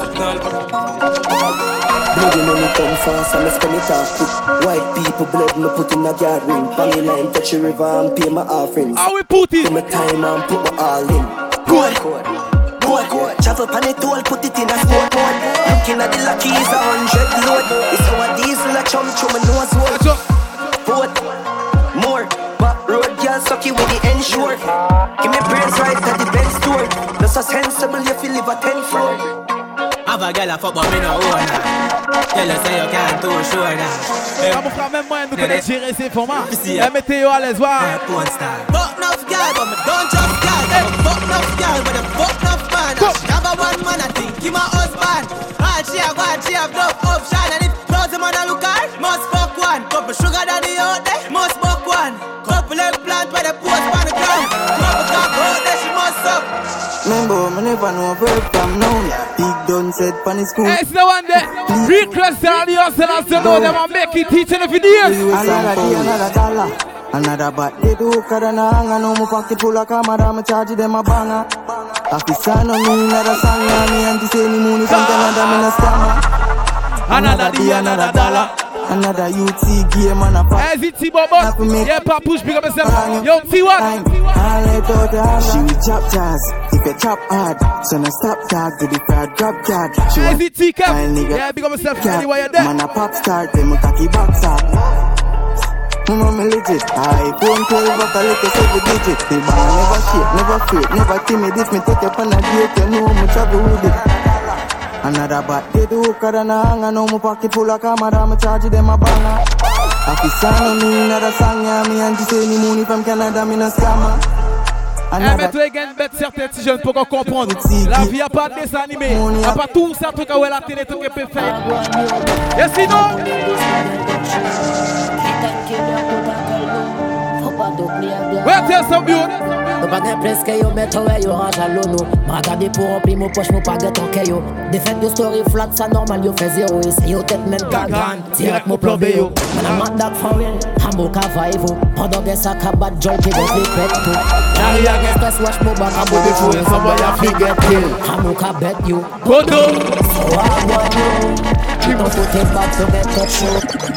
Bloody money come fast and me spend it off. White people blood me put in a yard ring. Bang line touch the river and pay my offerings. How we put it? Give me time and put my all in. Good. Good. Travel pan it all, put it in a sport mode. Looking at the lucky is a hundred load. It's how a diesel a chum chum and nose hole. Boat. More. Back road girl sucky with the ensure. Give me brains right at the Benz store. Just a sensible if you live a ten floor. Have a girl a fuck but me no own her Tell her say you can't too sure that Ah mon frère, même moi, nous connaît gérer ces formats. La météo à l'aise, voir. Fuck enough girl but me don't just girl I'm fuck enough girl but a fuck enough man She have a one man I think he my husband All she have one she have enough option And if thousand man a look her must fuck one Couple sugar daddy out there must fuck one Couple eggplant by the post on the ground Couple cock out there she must suck Remember, me never know where from now. Big done said his school. Hey, it's the one there. Request all the hustlers to know them and make it teaching every day. Another day, another dollar. Another bat they do kada na hanga no mo pocket full of camera me charge them a banger. Officer no me another song na me and say me money from Canada me no scammer. Another day, another dollar. Another UT game and a pop. As it see Bobo, yeah, Papush, big up yourself. Yo, see what? She will chop jazz, if you chop hard, so no stop tag to the crowd grab card. She As want it see Cap, my nigga yeah, big up yourself. Anyway, you're there. Man a pop star, them a cocky box up. Mama me legit, I don't tell but I like a seven digit. The bar never shake, never fake, never timid. This me take up on a date, you know me travel with it. Another bat they do kada na hanga no mo pocket full of camera me charge them a banger. Officer no me another song yeah me and say me money from Canada me no scammer. Eh, mais toi, gagne bête certains petits jeunes pour qu'on comprenne. La vie a pas de dessin animé. A pas tout ça, truc à la télé, truc peut faire. Et sinon, ouais, tiens, some beauty. Nou pa gen ples ke yo met we yo ranj alo nou Ma gade pou rempli mou poch mou pa gen tonke yo Defet yo story flat sa normal yo fe zero E se yo tet men kagan, direct mou plombe yo Man a mat dak for real, ha mou ka vibe yo Pendant gen sa ka bad jol ki gon flip pet a gen stress wash mou bak mou de fou Some boy a fi get kill, ha mou ka bet yo Koto So a boy yo Don't put it back to get touch yo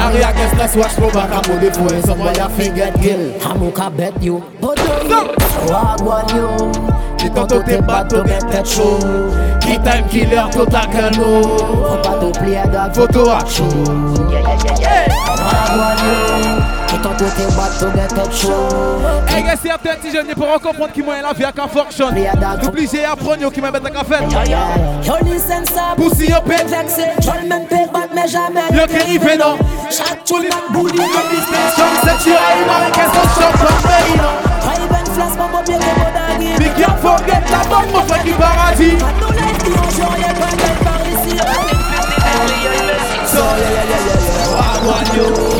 Sorry, I guess that's what's wrong back. I'm only for someone I finger kill. I'm okay, bet you. But don't hard one you. Ki ton tou te bato men tet chou Ki time killer tout la kano Fon pato plie dag foto ak chou Wagwan yo quand tout. Hey, c'est après petit jeune, ils pourront comprendre qui moyen la vie à qu'un fortune. Obligé à prendre, qui m'a bête à qu'un fait. Yo, listen ça, poussi, yo, pète. J'en même pète, bat, mais jamais. Yo, qui rive, non. Chaque tour, la bouli, yo, business. Comme c'est tu as, il ce choc, comme pays, non. Try even flash, maman, bien, les bonnes Big up, bonne, mon frère qui paradis. Nous, les ici. Yo.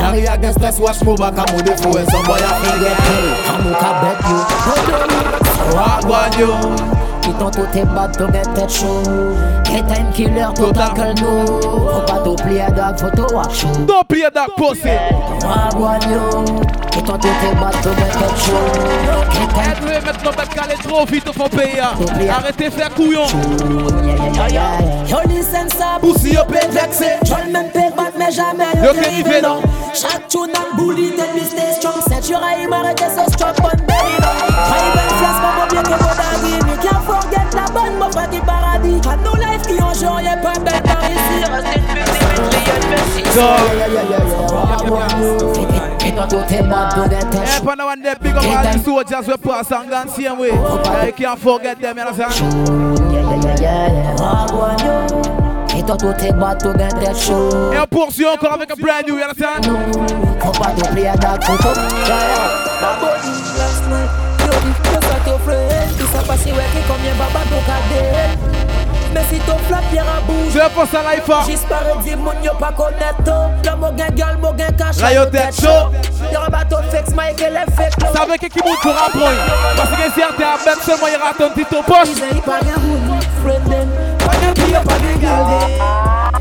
Carry a guest let's watch mou baka mou de fwe Some boy a fi get kill Hamou ka bet yo Wagwan yo Ki tonto te bat to gen tet show time killer to tackle nou Faut pas t'oublier dag, faut to watch yo Don't play that pussy. Wagwan yo Ki tonto te bat to gen Dans ta calé trop vite au fond pays Arrêtez faire couillon Yo l'insensable Ou si yo plein vexé J'vol même père mais jamais Yo qu'est non Chaque tune en t'es mis stay strong C'est tu railles m'arrêter so strong Bonne baby Railles belle flasque mon bien que vos d'avis Mais qui a forget la bonne mon frère qui paradis À nos lives qui ont joué y'a pas bête à réussir C'est une the soldiers we pass and guns same way. I can't forget them, you understand? Et toi tout chaud Et on poursuit encore avec un brand new, you understand? Faut pas t'oublier à date photo Ma last night Yo di, yo sa te friend Tout ça passé ouais que combien baba Mais si ton flap yè rabouj Se fò sa la y fò Jis pare di moun yo pa konet to La mò gen gal, mò gen kache La yo tèt chò Yè rabato fèks, ma yè ke lè fèk lò Sa vè ke ki moun kou raproy Pasi gen si arte a mèm se mò yè raton ti ton poch Dizè y pa gen moun, frenden Pa gen pi yo pa gen gal de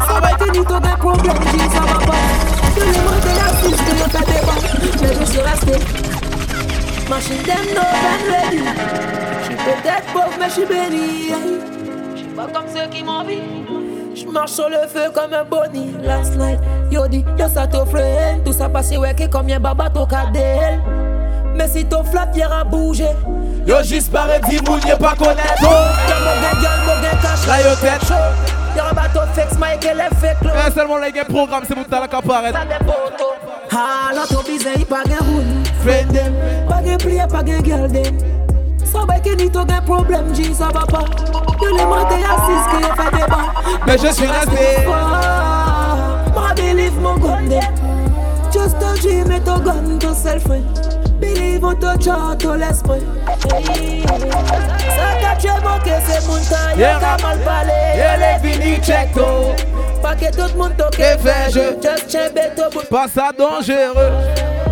Sa to gen problem, va pa Te lè mò te la fous, te mò ta devan Mè jò sè rastè Machine dem nou ben ready. J'suis peut-être pauvre mais j'suis béni pas comme ceux qui m'envient J'marche sur le feu comme un boni Last night, yo di, yo ça t'offre Tout ça passé ouais que combien baba ton cadel Mais si ton flat hier a bougé. Yo juste paraît dit moun y'a pas connaître. Y'a mon gal, mon gain cash Là, yo tête. Chaud. Y'a un bateau flex, Mike et les fake close Mais seulement là, il y a un programme, c'est pour ta la caparette. Ah, là, ton bizarre, il pas gain roule Friend. Them Pas gain plié, pas gain girl them Sabay ke ni to gen problem ji sa va pa. Yo le mante yo fe deba Men je suis resté. Ma believe mon gonde Just to dream et to gun to self-way Believe on oh. to jaw to l'esprit Sa ka che moke se moun ta Yo ka mal pale. Yo le vini check to Pa ke tout moun to ke veje Just che beto Pas sa dangereux.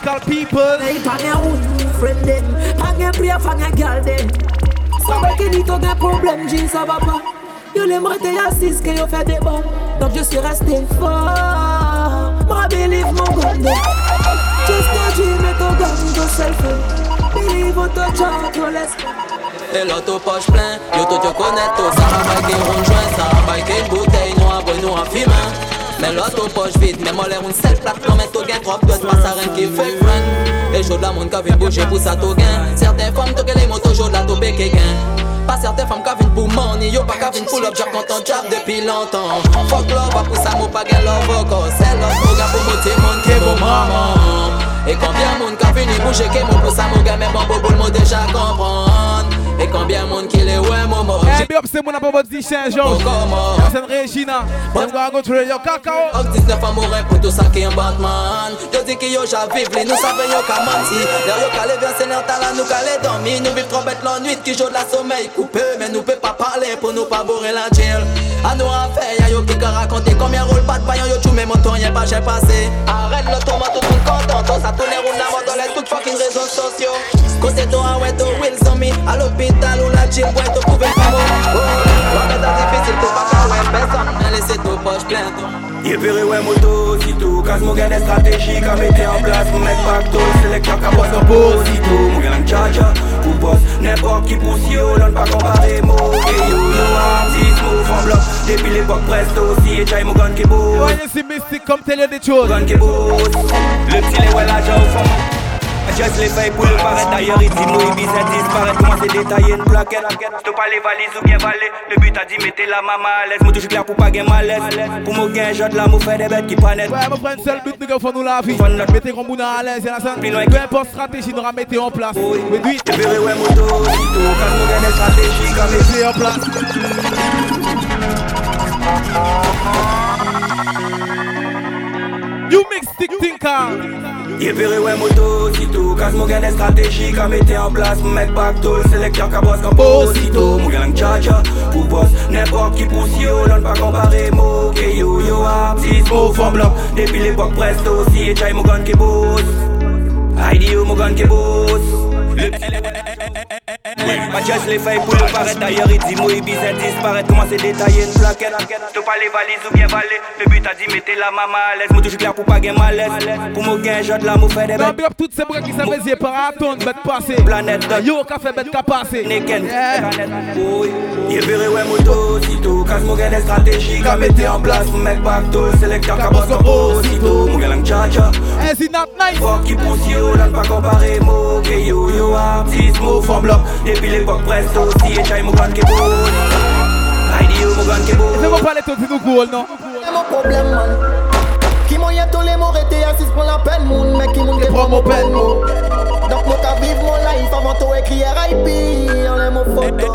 Radical people. Hey, pan your own friend que problème. Yo que fait des bons. Donc je suis resté fort. Ma believe mon gondé. Just a dream et ton gomme de selfie. Believe on ton job, laisse. Et l'auto poche plein, yo tout yo connais tout. Ça va baguer, on joint, ça va baguer une bouteille noire, bois noir, fumin. Mais l'auto poche vide, mais moi l'air une seule plaque Non mais tout gain trop de toi, ça rien qui fait friend de la monde qui vient bouger pour ça tout gain. Certaines femmes toquent les motos de la topé gain. Pas certaines femmes qui viennent pour money, yo pas qui viennent pour l'objet quand on job depuis longtemps. Fuck love, pour ça, mon pas love, c'est love, mon gars pour motiver mon qui mon maman. Et combien de monde qui vient bouger, qui mon pour ça, mon gars, mais bon, bon, bon, déjà comprendre. Et E konbyen moun ki le wè momo E bi opse moun apopot di chen jons Yasen Regina. Mwen gwa kontre yo kakao Ok 19 amore pou tou sa ki yon batman. Yo di ki yo javiv li nou save yo kamanti Der yo kale vyen sener tala nou kale domi Nou viv trompet lan nuit ki jo de la sommeil koupe Men nou pe pa pale pou nou pa bore la jail A nou an fe ya yo ki ka rakonte Konbyen roule pat payan yo chou men moun ton yon pa jen pase Arrête le tourment tout moun kontant Sa tourne roule la mort dans les toutes fucking réseaux sociaux. Côté toi, ouais, toi, Wilson, me. À l'hôpital ou la chill, ouais, toi, pouvez pas mourir. difficile, tout pas qu'à ouais, personne. Mais laissez tout poche plein, Yé péré ouais moto, si tout Casse mon gain des stratégies qu'a metté en place Mon mec pacto, sélecteur qu'a bosse en pause Si tout, mon gain en charge Pour boss, n'importe qui pousse yo L'on pas comparer mo Et yo yo artiste, move en bloc Depuis l'époque presto, si et chai mon gun qui bosse Ouais, c'est mystique comme télé des choses Gun qui bosse Le petit les ouais la au fond Just les feuilles pour le paraître. D'ailleurs il dit moi il bizarre disparaître. Comment c'est détaillé une plaquette. Stop pas les valises ou bien valer Le but a dit mettez la maman à l'aise. Moi toujours clair pour pas gagner malaise Pour moi gain jot là moi fait des bêtes qui panettent Ouais mon frère seul but nous faut nous la vie. Mettez comme bouna à l'aise y'a la scène. Peu importe stratégie nous mettez en place. Mais oui Tu verrais ouais moto quand nous gagne des stratégies Quand mettez en place. You mix stick thinker Yé verré ouais moto, sito Casse mon gain des stratégies qu'a metté en place. Mon mec pacto, le sélecteur qu'a bosse comme posito. Mon gain tcha pour boss N'importe qui pousse yo, l'on pas comparer. Mo Que yo yo artiste, mo fond blanc. Depuis l'époque presto, si et chai mon gun qui bosse. Yo mon gun qui bosse Mathias les feuilles pour le paraître. D'ailleurs il dit moi il bizarre disparaître Comment c'est détaillé une plaquette T'as pas les valises ou bien valer Le but a dit mettez la maman à l'aise. Moi toujours clair pour pas gagner malaise Pour moi gain jot là moi fait des bêtes. up toutes ces bras qui savent y par Aton bête passé Planète Yo café bête qu'a passé. Neken Yé verré ouais moto Sito Casse mon gain des stratégies Qu'a mettez en place Mon mec pacto. Sélecteur qu'a bosse comme Osito Mon gars tcha tcha Eh c'est not nice. Fuck qui pousse yo Là pas comparer mo yo yo artiste Mo fond blanc depuis l'époque presto Si et chai mougan ke bou Haidi yo ke mou pale ton ti nou koul non? Se mou problem man. Ki mou yon tole mou rete asis la pen moun Mek ki moun ke pon mou pen mou Dok mou ka viv mon life avant to ekri R.I.P Yon le mou foto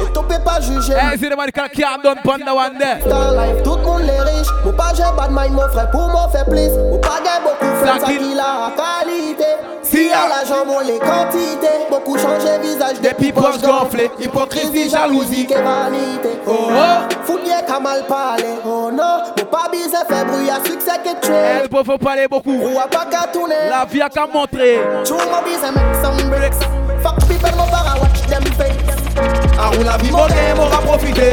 Et to pe pa juje Eh zi de man ka ki am don de Star life tout moun Mou pa jè bad mind mou fre pou mou fe plis. Mou pa gen boku flan sa ki la kalite Si a y'a l'ajan mou le kantite Boku chanje vizaj depi poch gonfle Hipokrisi, jalousi, ke vanite Oh. Oh. Founye kamal pale, oh no Mou pa bize fe bruya, suksè ke tue El po fò pale boku Ou a pa ka toune La vi a ka montre Chou mou bize mek some breaks Fak piper mou para watch them face. Ah, a ou la vi mou gen mou ra profite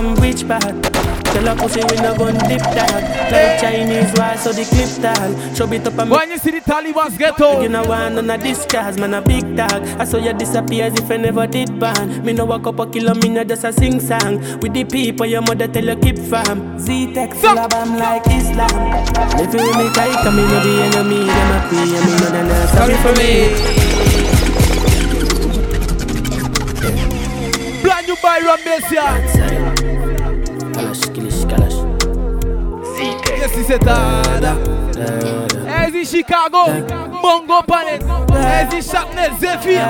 from which part? Tell a pussy we no gun dip that Like Chinese wise so the clip tall Show it up and When you see the Taliban's ghetto? You know one on a disguise man a big dog. I saw you disappear as if I never did ban. Me no walk up a kilo me no just a sing song. With the people your mother tell you keep fam. Z-Tech full of bam like Islam. If you me kite come me no the enemy. Them a pray and me no the nurse Sorry for me. Brand new by Rambesia. C'est ça. Easy Chicago, Bongo Planet, Easy Sharpness, Zephyr,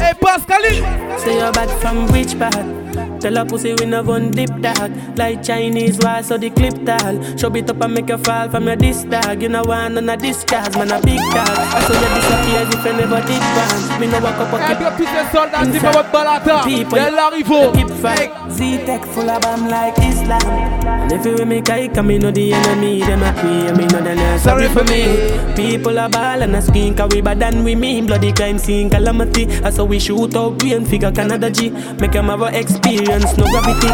et Pascaline. Say you're bad from which part? Tell a pussy we never gun dip dog. Like Chinese wise, so the clip tall. Show it up and make you fall from your disc dog. You know one on a discharge, man a big dog. I saw you disappear as if you never did ban. Me no walk up a keep. Petite soldat, c'est pas votre balata. Elle arrive. Keep fight. Z-Tech full of bomb like Islam. And if you with me, kai, come me know the enemy. Them a pray, me know the nurse. Sorry for me. People are ball and a skin, cause we bad than we mean. Bloody crime scene calamity. I saw we shoot out green figure Canada G. Make them have a experience, experience, no gravity.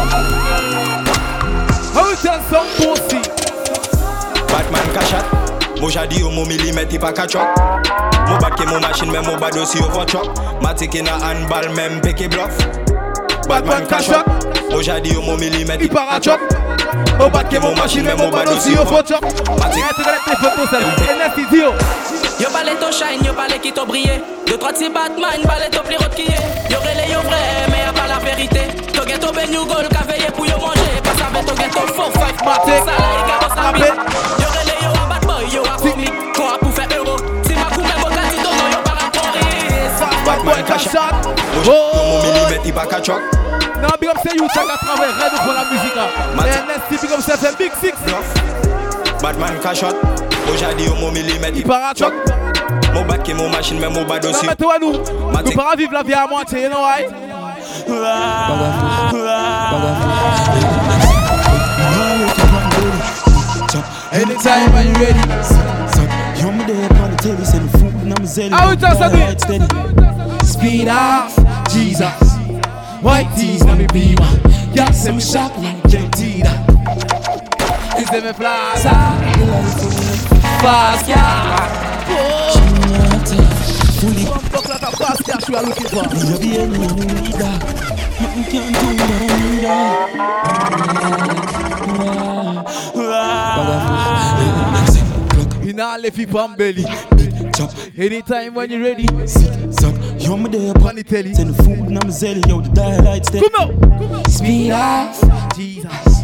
How tell some pussy? Batman cash Mo jadi yo mo milimet ipa ka chok Mo bat ke mo men mo bado si yo anbal men peke blof Batman Mo jadi yo mo milimet Mo bat ke mo men mo bado si yo Yo to shine, yo pale ki to brye De trot si Batman, to pli rot kiye Yo rele yo vre men ka la to Pas to to Yo yo a yo a a euro. Si ma kou me bokati do no yo para bad boy ka shot Oh, Non, big up c'est you, ça a travaillé pour la musique là. NST, big up c'est fait Big Six. Batman cachot, aujourd'hui au mon millimètre. Il part choc. Mon machine, mais mon bad aussi. Mais toi nous, nous vivre la vie à moitié, you know why? Anytime when you ready. Yo, me there upon the telly, send food, and I'm zelly. Speed off, Jesus. White tees, let me be one. Y'all say me shock like Argentina. Is them a plaza? Fast cash. We are looking for? You be a new leader. Nothing can do what I need. You know, left it on belly. Anytime when you ready. Suck, yo, me there upon the telly, send food, and I'm zelly. Yo, the daylight steady. Come on. Speed off. Jesus.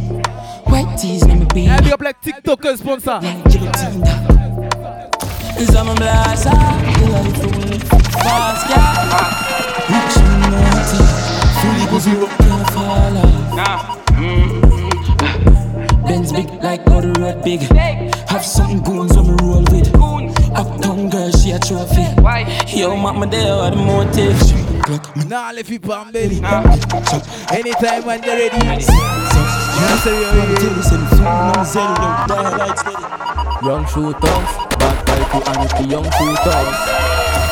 White tees, let me be. Hey, big up like TikToker sponsor. Cause I'm a blaster Fast car Rich and naughty. Fully zero, can't fall off. Benz big like how the road big. Have something goons when me roll with. Uptown girl, she a trophy. Yo, mama there, what the motive Nah, it on belly. Anytime when you're ready. You say you're ready. Send food, and I'm zelly. Yo, the. Young shooters, bad guy to young shooters.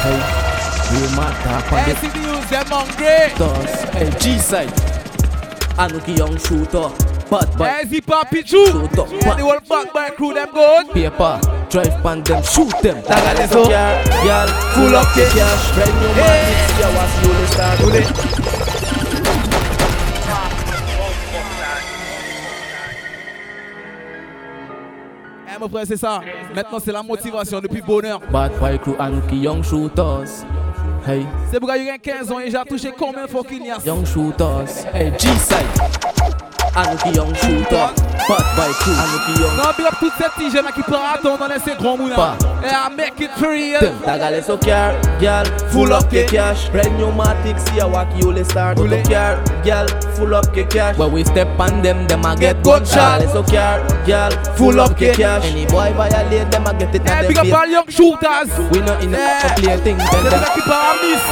Hey, we matter the them hungry. Hey, G-side, Anuki young shooter, bad boy. Hey, see Papi Chu. Shoot up, And the whole back by crew, them good. Paper, drive pan them, shoot them. So. Full up the cash, brand new man, it's your was slowly start. Eh, mon frère, c'est ça. Maintenant, c'est la motivation depuis bonheur. Bad boy crew, Anuki young shooters. Hey, C'est pourquoi il y a 15 ans et j'ai touché combien fois qu'il y a young shooters. Hey, G-side, Anuki young shooter, bad boy crew, Anuki young. Non, big up toute cette petite jeune qui peut attendre dans ces grands moulins. Pas. Et à make it real. Tagale so car, girl, full up ke cash. Brand new matic, see a walk you let start. Full car, girl, full up ke cash. When we step on them, them a get gunshot. Tagale so car, girl, full up ke cash. Any boy violate them a get it Eh, na big them up all young shooters. We not in a Eh, play thing, C'est them. le part en miss.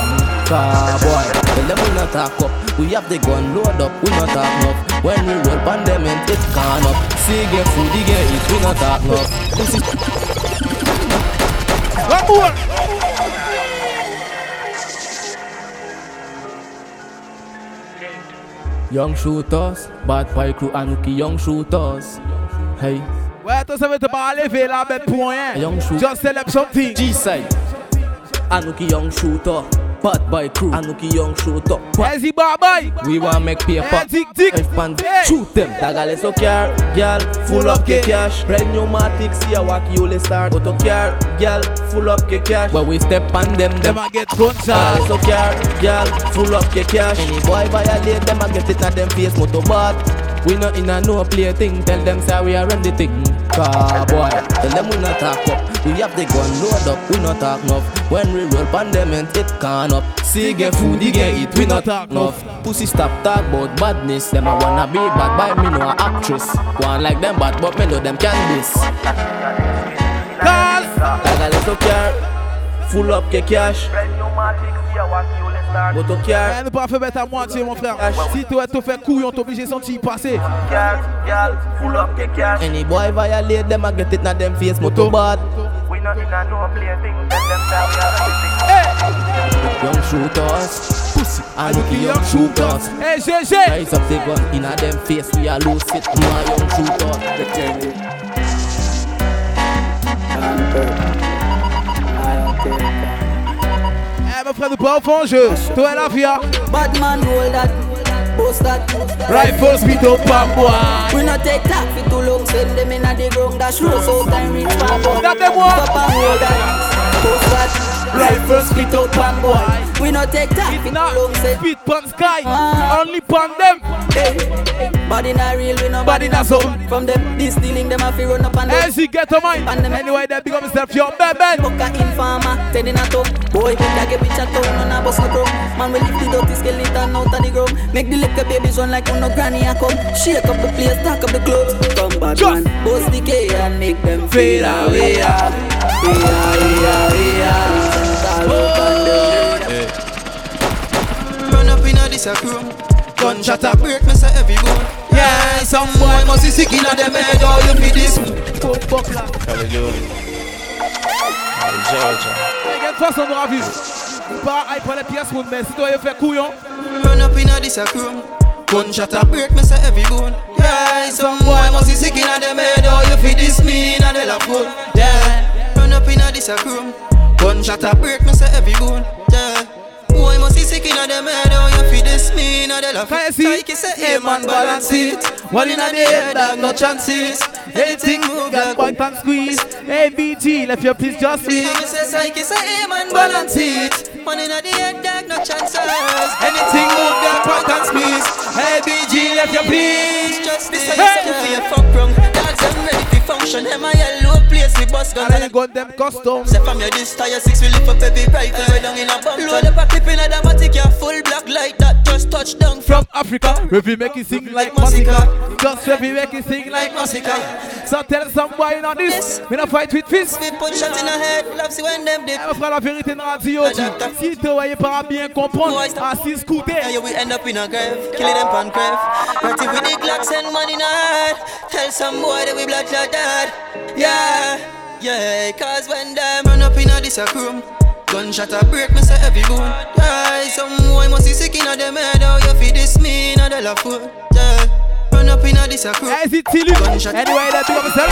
Car boy, tell them we not talk up. We have the gun load up, we not talk enough. When we roll pan them and it can up. See get food, get it, we not talk enough. This is One more. Young shooters, bad boy crew, Anuki young shooters. Hey, Ouais, toi, ça veut te pas lever la bête pour rien. young shoot. Just tell them something. G-side, Anuki young shooter, bad boy crew, Anuki young shooter. Vas-y, bye bye. We want make paper. Eh, tic, tic. If pan Hey. shoot them. Tagale so car, girl, full up ke cash. Brand new matic, see a walk you let start. Auto car, girl, full up ke cash. When we step on them, them Them a get gunshot. Tagale so car, girl, full up ke cash. Any boy violate them, I get it at them face motor bad. We not in a no play thing. Tell them say we are run the thing. Car boy, tell them we not talk up. We have the gun load up, we not talk enough. When we roll pandemic, it can up. See get food, he get it, we not talk enough. Pussy stop talk about badness. Them I wanna be bad, by me no a actress. One like them bad, but me know them can this. Cause like a little car, full up get cash. Moto car. Elle ne pas fait mettre à moitié mon frère. Si tu es tout fait couillon, t'es obligé de sentir passer. Any boy violate them, I get it na them face moto bad. Young shooters, pussy, I look young shooters. Hey, GG. Rise up the gun in a them face, we a lose it. My young shooter. Eh, frère, nous pas au fond jeu. Toi la vie. Badman roll that, boss that. Rifle speed up, bam boy. We not take talk for too long, send them in a the ground. Dash roll so time reach far. That them? Up and roll that, boss that. Rifle speed up, bam boy. We not take too long, send. Speed pan sky, ah. only pan them. Hey, body not real, we no Body not something. From them, this stealing them a fi run up and down. As he get a mind. Anyway, they up himself, your man, man. Boca informer, tending a top. Boy, better get bitch a town, on a bus no crown. Man, we lift the dirty skeleton out of the ground. Make the little babies run like on no granny a come. Shake up the place, stack up the clothes. Come back, man. Bust the K and make them fade away. Yeah. Run up in a this a room. Gunshot a break me say every bone. Yeah, some boy must be sick inna them head. How you feel this? Quelle façon de ravis. Pas hype pour les pièces, mais si toi tu fais couillon. Run up in a this a room. Gunshot a break me say every bone. Yeah, some boy must be sick inna them head. How you feel this? Me inna the lap hole. Yeah, run up in a this a room. Gunshot a break me say every bone. Yeah. Boy must be sick inna them head, how you feel this me lap Can you see? Like you say, hey man, balance it One inna the head, dog, no chances. Anything move, girl, point and squeeze. BT, left your please just see. say, like say, hey man, balance it. One inna the head, dog, no chances. Anything move, girl, point and squeeze. Hey BG, left your please Just this, hey, fuck wrong. Dogs, I'm ready to function. Them a yellow place, we bust gun And I got them custom. Say from your this tire six, we lift up every rifle Way down in a bump Load up a clip in a dramatic, yeah, full black light That just touch down From Africa, we be make it sing like Massacre. Just we be make it sing like Massacre. So tell some boy on this, we not fight with fist. We put shot in the head, love see when them dip On fera la vérité dans la radio. Si tu voyais pas bien comprendre, assis scooter. Yeah, we end up in a grave, killing them pan grave. But if we the Glocks and money in head. Tell some boy that we blood clot dad. Yeah, yeah, cause when them run up in a this room. Gunshot a break, me say every bone. Yeah, some boy must be sick in a them head. How you feel this me in a the la foot? Yeah, run up in a this a. Is it till you? Anyway, that big up yourself.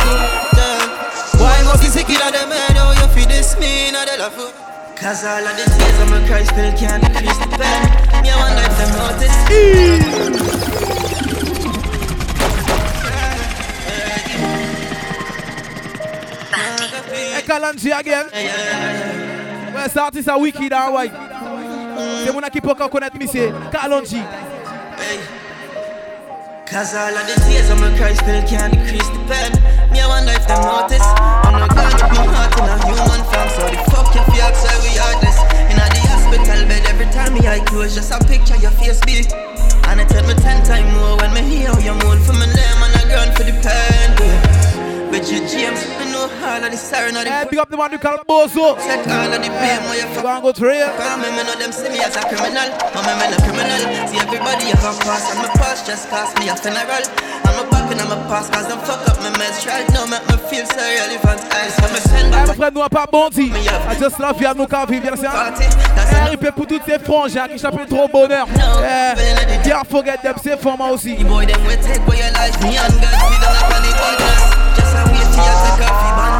Boy must sick in a them head. How you feel this me a the la foot? Cause all of the tears of my cry still can't decrease the pain. Me I if them notice. Mm. Hey, Kalanji again. Ouais, ça artiste à Wiki dans Hawaii. C'est mon qui peut encore connaître monsieur. Cause all of the tears of my cry still can't decrease the pain. The the man who call Bozo. All of the pain where you Go and go trail. Cause me, me know them see me as a criminal But me, me no criminal See everybody have a past my past just cost me a funeral I'm a back and I'm a past Cause fuck up my now make me feel so relevant I so me send Hey, back mon frère, nous pas bondi. I just love you, nous vivre. RIP pour toutes ces frangins qui s'appellent trop bonheur. Eh, forget them, c'est for moi aussi. Boy, them we take away your life Me and God, we don't have any Just a wait till you take off your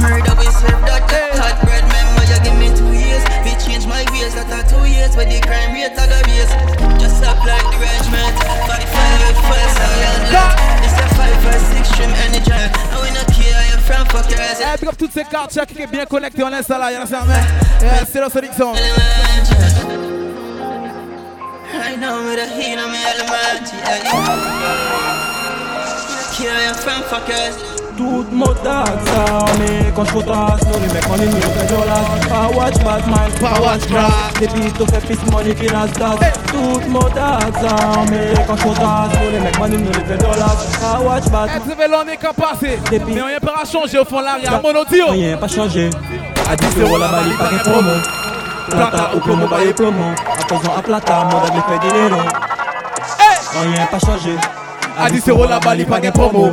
Murder we serve that Hot bread, remember you give me two years. We change my ways, are two years. Where the crime rate I go raise Just like the regiment. Fight with fire, so young This a five or six stream energy. And we not care, you from fuck your ass. Eh, big up toutes ces quartiers qui sont bien ça là, y'en a ça, mais. Eh, c'est le Sonic Sound. Right now with a heat on me element, yeah, yeah. Care you from fuckers toute modade ça Mais quand je retrace nos rimes, quand les murs sont violents Pas watch, pas smile, pas watch, pas Les bites au fait pis money eh, qui la stade Toute modade ça Mais quand je retrace nos rimes, quand les murs sont violents Pas watch, pas smile Être level on est capacé Mais rien pas changé au fond l'arrière Monotio Rien pas changé. A 10 euros la balle, pas rien pour moi Plata ou plomo, baille plomo. A 3 ans à plata, mon dame fait des lérons Rien pas changé. A 10 euros la balle, pas gain promo.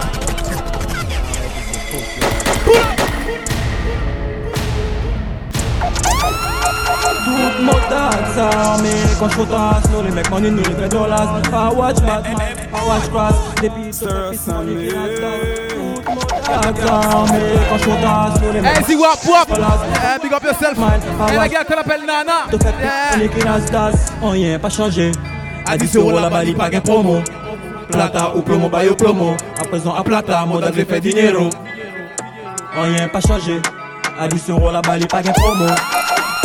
Eh, Tout mot ça mais quand je potasse, nous les mecs m'en une vraie dollars. Pas watch bat, pas watch cross, des pizzas, Hey, see what pop? Hey, big up yourself. Hey, la gars qu'on appelle Nana. Yeah. On y est pas changé. À 10 euros la balle, pas qu'un promo. Plata ou plomo, bail au plomo. À présent, à plata, moda de fait dinero. On y est pas changé. À 10 euros la balle, pas qu'un promo.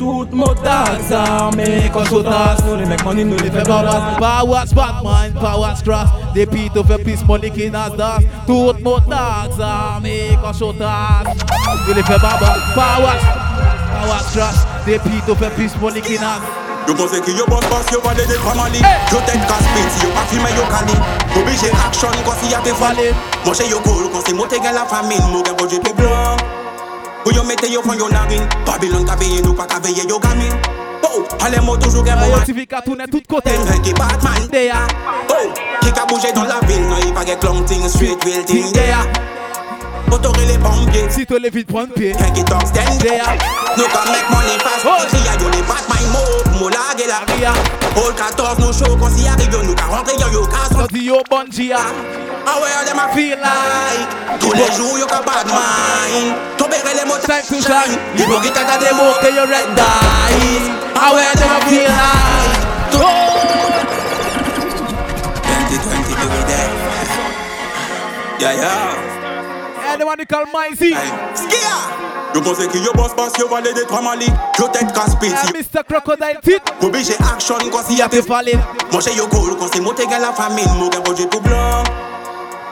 Tout motak zarme kon sotas Nou li mek money nou li fe babas Powers back mind, powers cross Depi to fe pis money ki nas das. Tout motak zarme kon sotas Nou li fe babas Powers, powers cross Depi to fe pis money ki nas. Yo pose ki yo bon boss, yo vade de famali Yo tek kas piti, yo pa filme yo kani Obije aksyon kon si ya te fali Mwenche yo koul kon si mwote gen la famin Mwogen boje pe blan Ou yo mette yo fon yo narin Babylon ka veye nou pa ka veye yo gamin. Oh, ale mo toujou gen mou an Yotifika toune tout kote Mwen ki batman. Deya Oh, ki ka bouje don la vil Nou yi pa ge klong ting Sweet will ting. Deya Autoré les pompiers Si tu les vite prendre pied Qui talk stand Deya Nous can make money fast Ici y'a yo les mo Mo la Ria All 14 nous show quand si arrive yo nous ka rentrer yo yo ka So di yo Bungie ah Ah ouais, them a feel like Tous les jours, you got bad mind Tobere les mots Time to shine L'hypocrite a des Dem mots okay you red dice Ah ouais, dem a feel like 2020 do we there Yeah, yeah Eh, dem a call Mizey Skia Yo pense que yo boss boss, yo vale de trois mali Yo tête casse-pit Eh, Mr. Crocodile Tit Obligé action quand si Y'a y'a falling Moi j'ai yo cool quand c'est monté dans la famille Moi j'ai beau tout blanc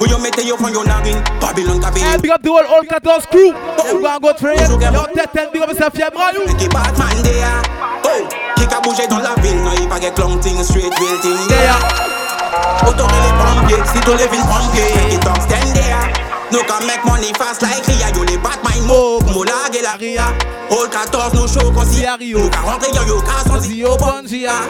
Où yo mette yo fond yo narine Babylon ka Eh, veillé big up the whole All 14 crew You gonna go train. Yo tête big up yeah bro you Qui Batman there. Oh, qui ka bougé dans la ville Non, il pas get long thing, straight real thing. There Autoré les pompiers, si tous les villes pompiers Qui talk stand there Nous can make money fast like Ria Yo les Batman mo, mo la gueule la Ria. All 14 nous show qu'on s'y Rio. Nous ka rentrer yo yo ka son Yo Bungie ah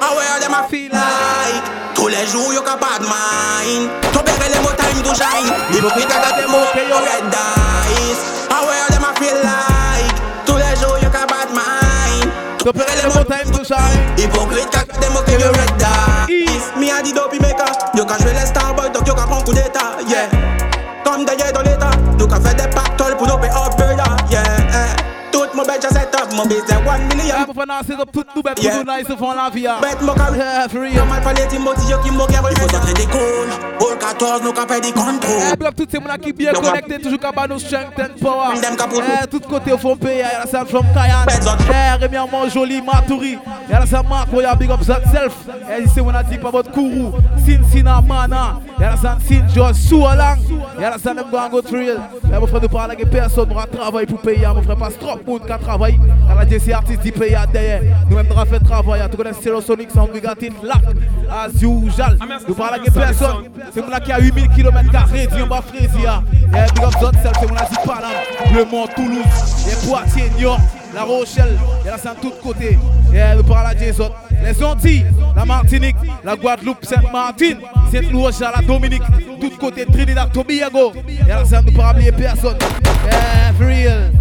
Ah ouais, them a feel like Tous les jours yo ka bad mind. Tobere les mots time to shine. Hypocrite a des mots que yo. red dice Ah ouais, them a feel like Tous les jours yo ka bad mind. Tobere les mots time to shine. Hypocrite ka des mots que yo red dice Me a di dopey maker. Yo ka jouer les starboy donc yo ka prendre coup d'état Yeah Comme dans l'état Nous ka fait des pactoles pour nous payer upgrade Yeah eh. Tout mon bête j'ai up Mon business 1 million pour tout tout bête pour nous nice font la vie Bête mon carré Yeah, for real Yo mal parler Timothy yo qui m'a gagné Il faut sortir des calls All 14 nous fait des Eh, contrôles big up toutes ces gens qui bien Yo, connectés, toujours qu'à nous strength and power. Eh, tout côté au fond pays, y'a la salle from Kayan. Eh, Amon joli, Maturi. Y'a la salle Marco, y'a big up self. Eh, c'est on a dit pas votre Kourou. Sin Sina Mana. Y'a la salle Sin George Soualang. Y'a la salle Gango Trail. Eh, mon frère, parlons avec personne, nous travailler pour payer. Mon frère, pas trop monde qui travaille la DC artiste du pays à derrière. Nous-mêmes, nous fait travail. Tu connais Célo Sonic, sans Brigatine, Lac, Asie Jal. Nous parlons à personne. C'est moi qui a 8000 km carrés, on Frésia. Et Big c'est moi qui a dit Le Mont Toulouse, les Poitiers, New la Rochelle, il y a là, c'est de tous côtés. Parlons à Jason. Les Antilles, la Martinique, la Guadeloupe, Sainte-Martine, Sainte-Louis, la Dominique, tout côté Trinidad, Tobago. Et là, ça ne pas oublier personne. Yeah, for real.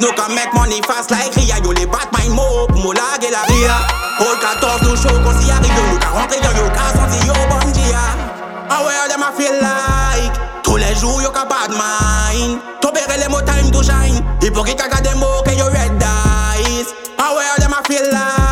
Nous can make money fast like Ria, yo les Batman mo, pour mo laguer la ria. All 14 nous show qu'on s'y arrive, nous can rentrer dans yo cas, on dit yo bon dia. Ah ouais, them I feel like, Tous les jours, yo ka bad mind. Tobere le mo time to shine. Hypocrite a ka demo, ke yo red dice. Aware them a feel like.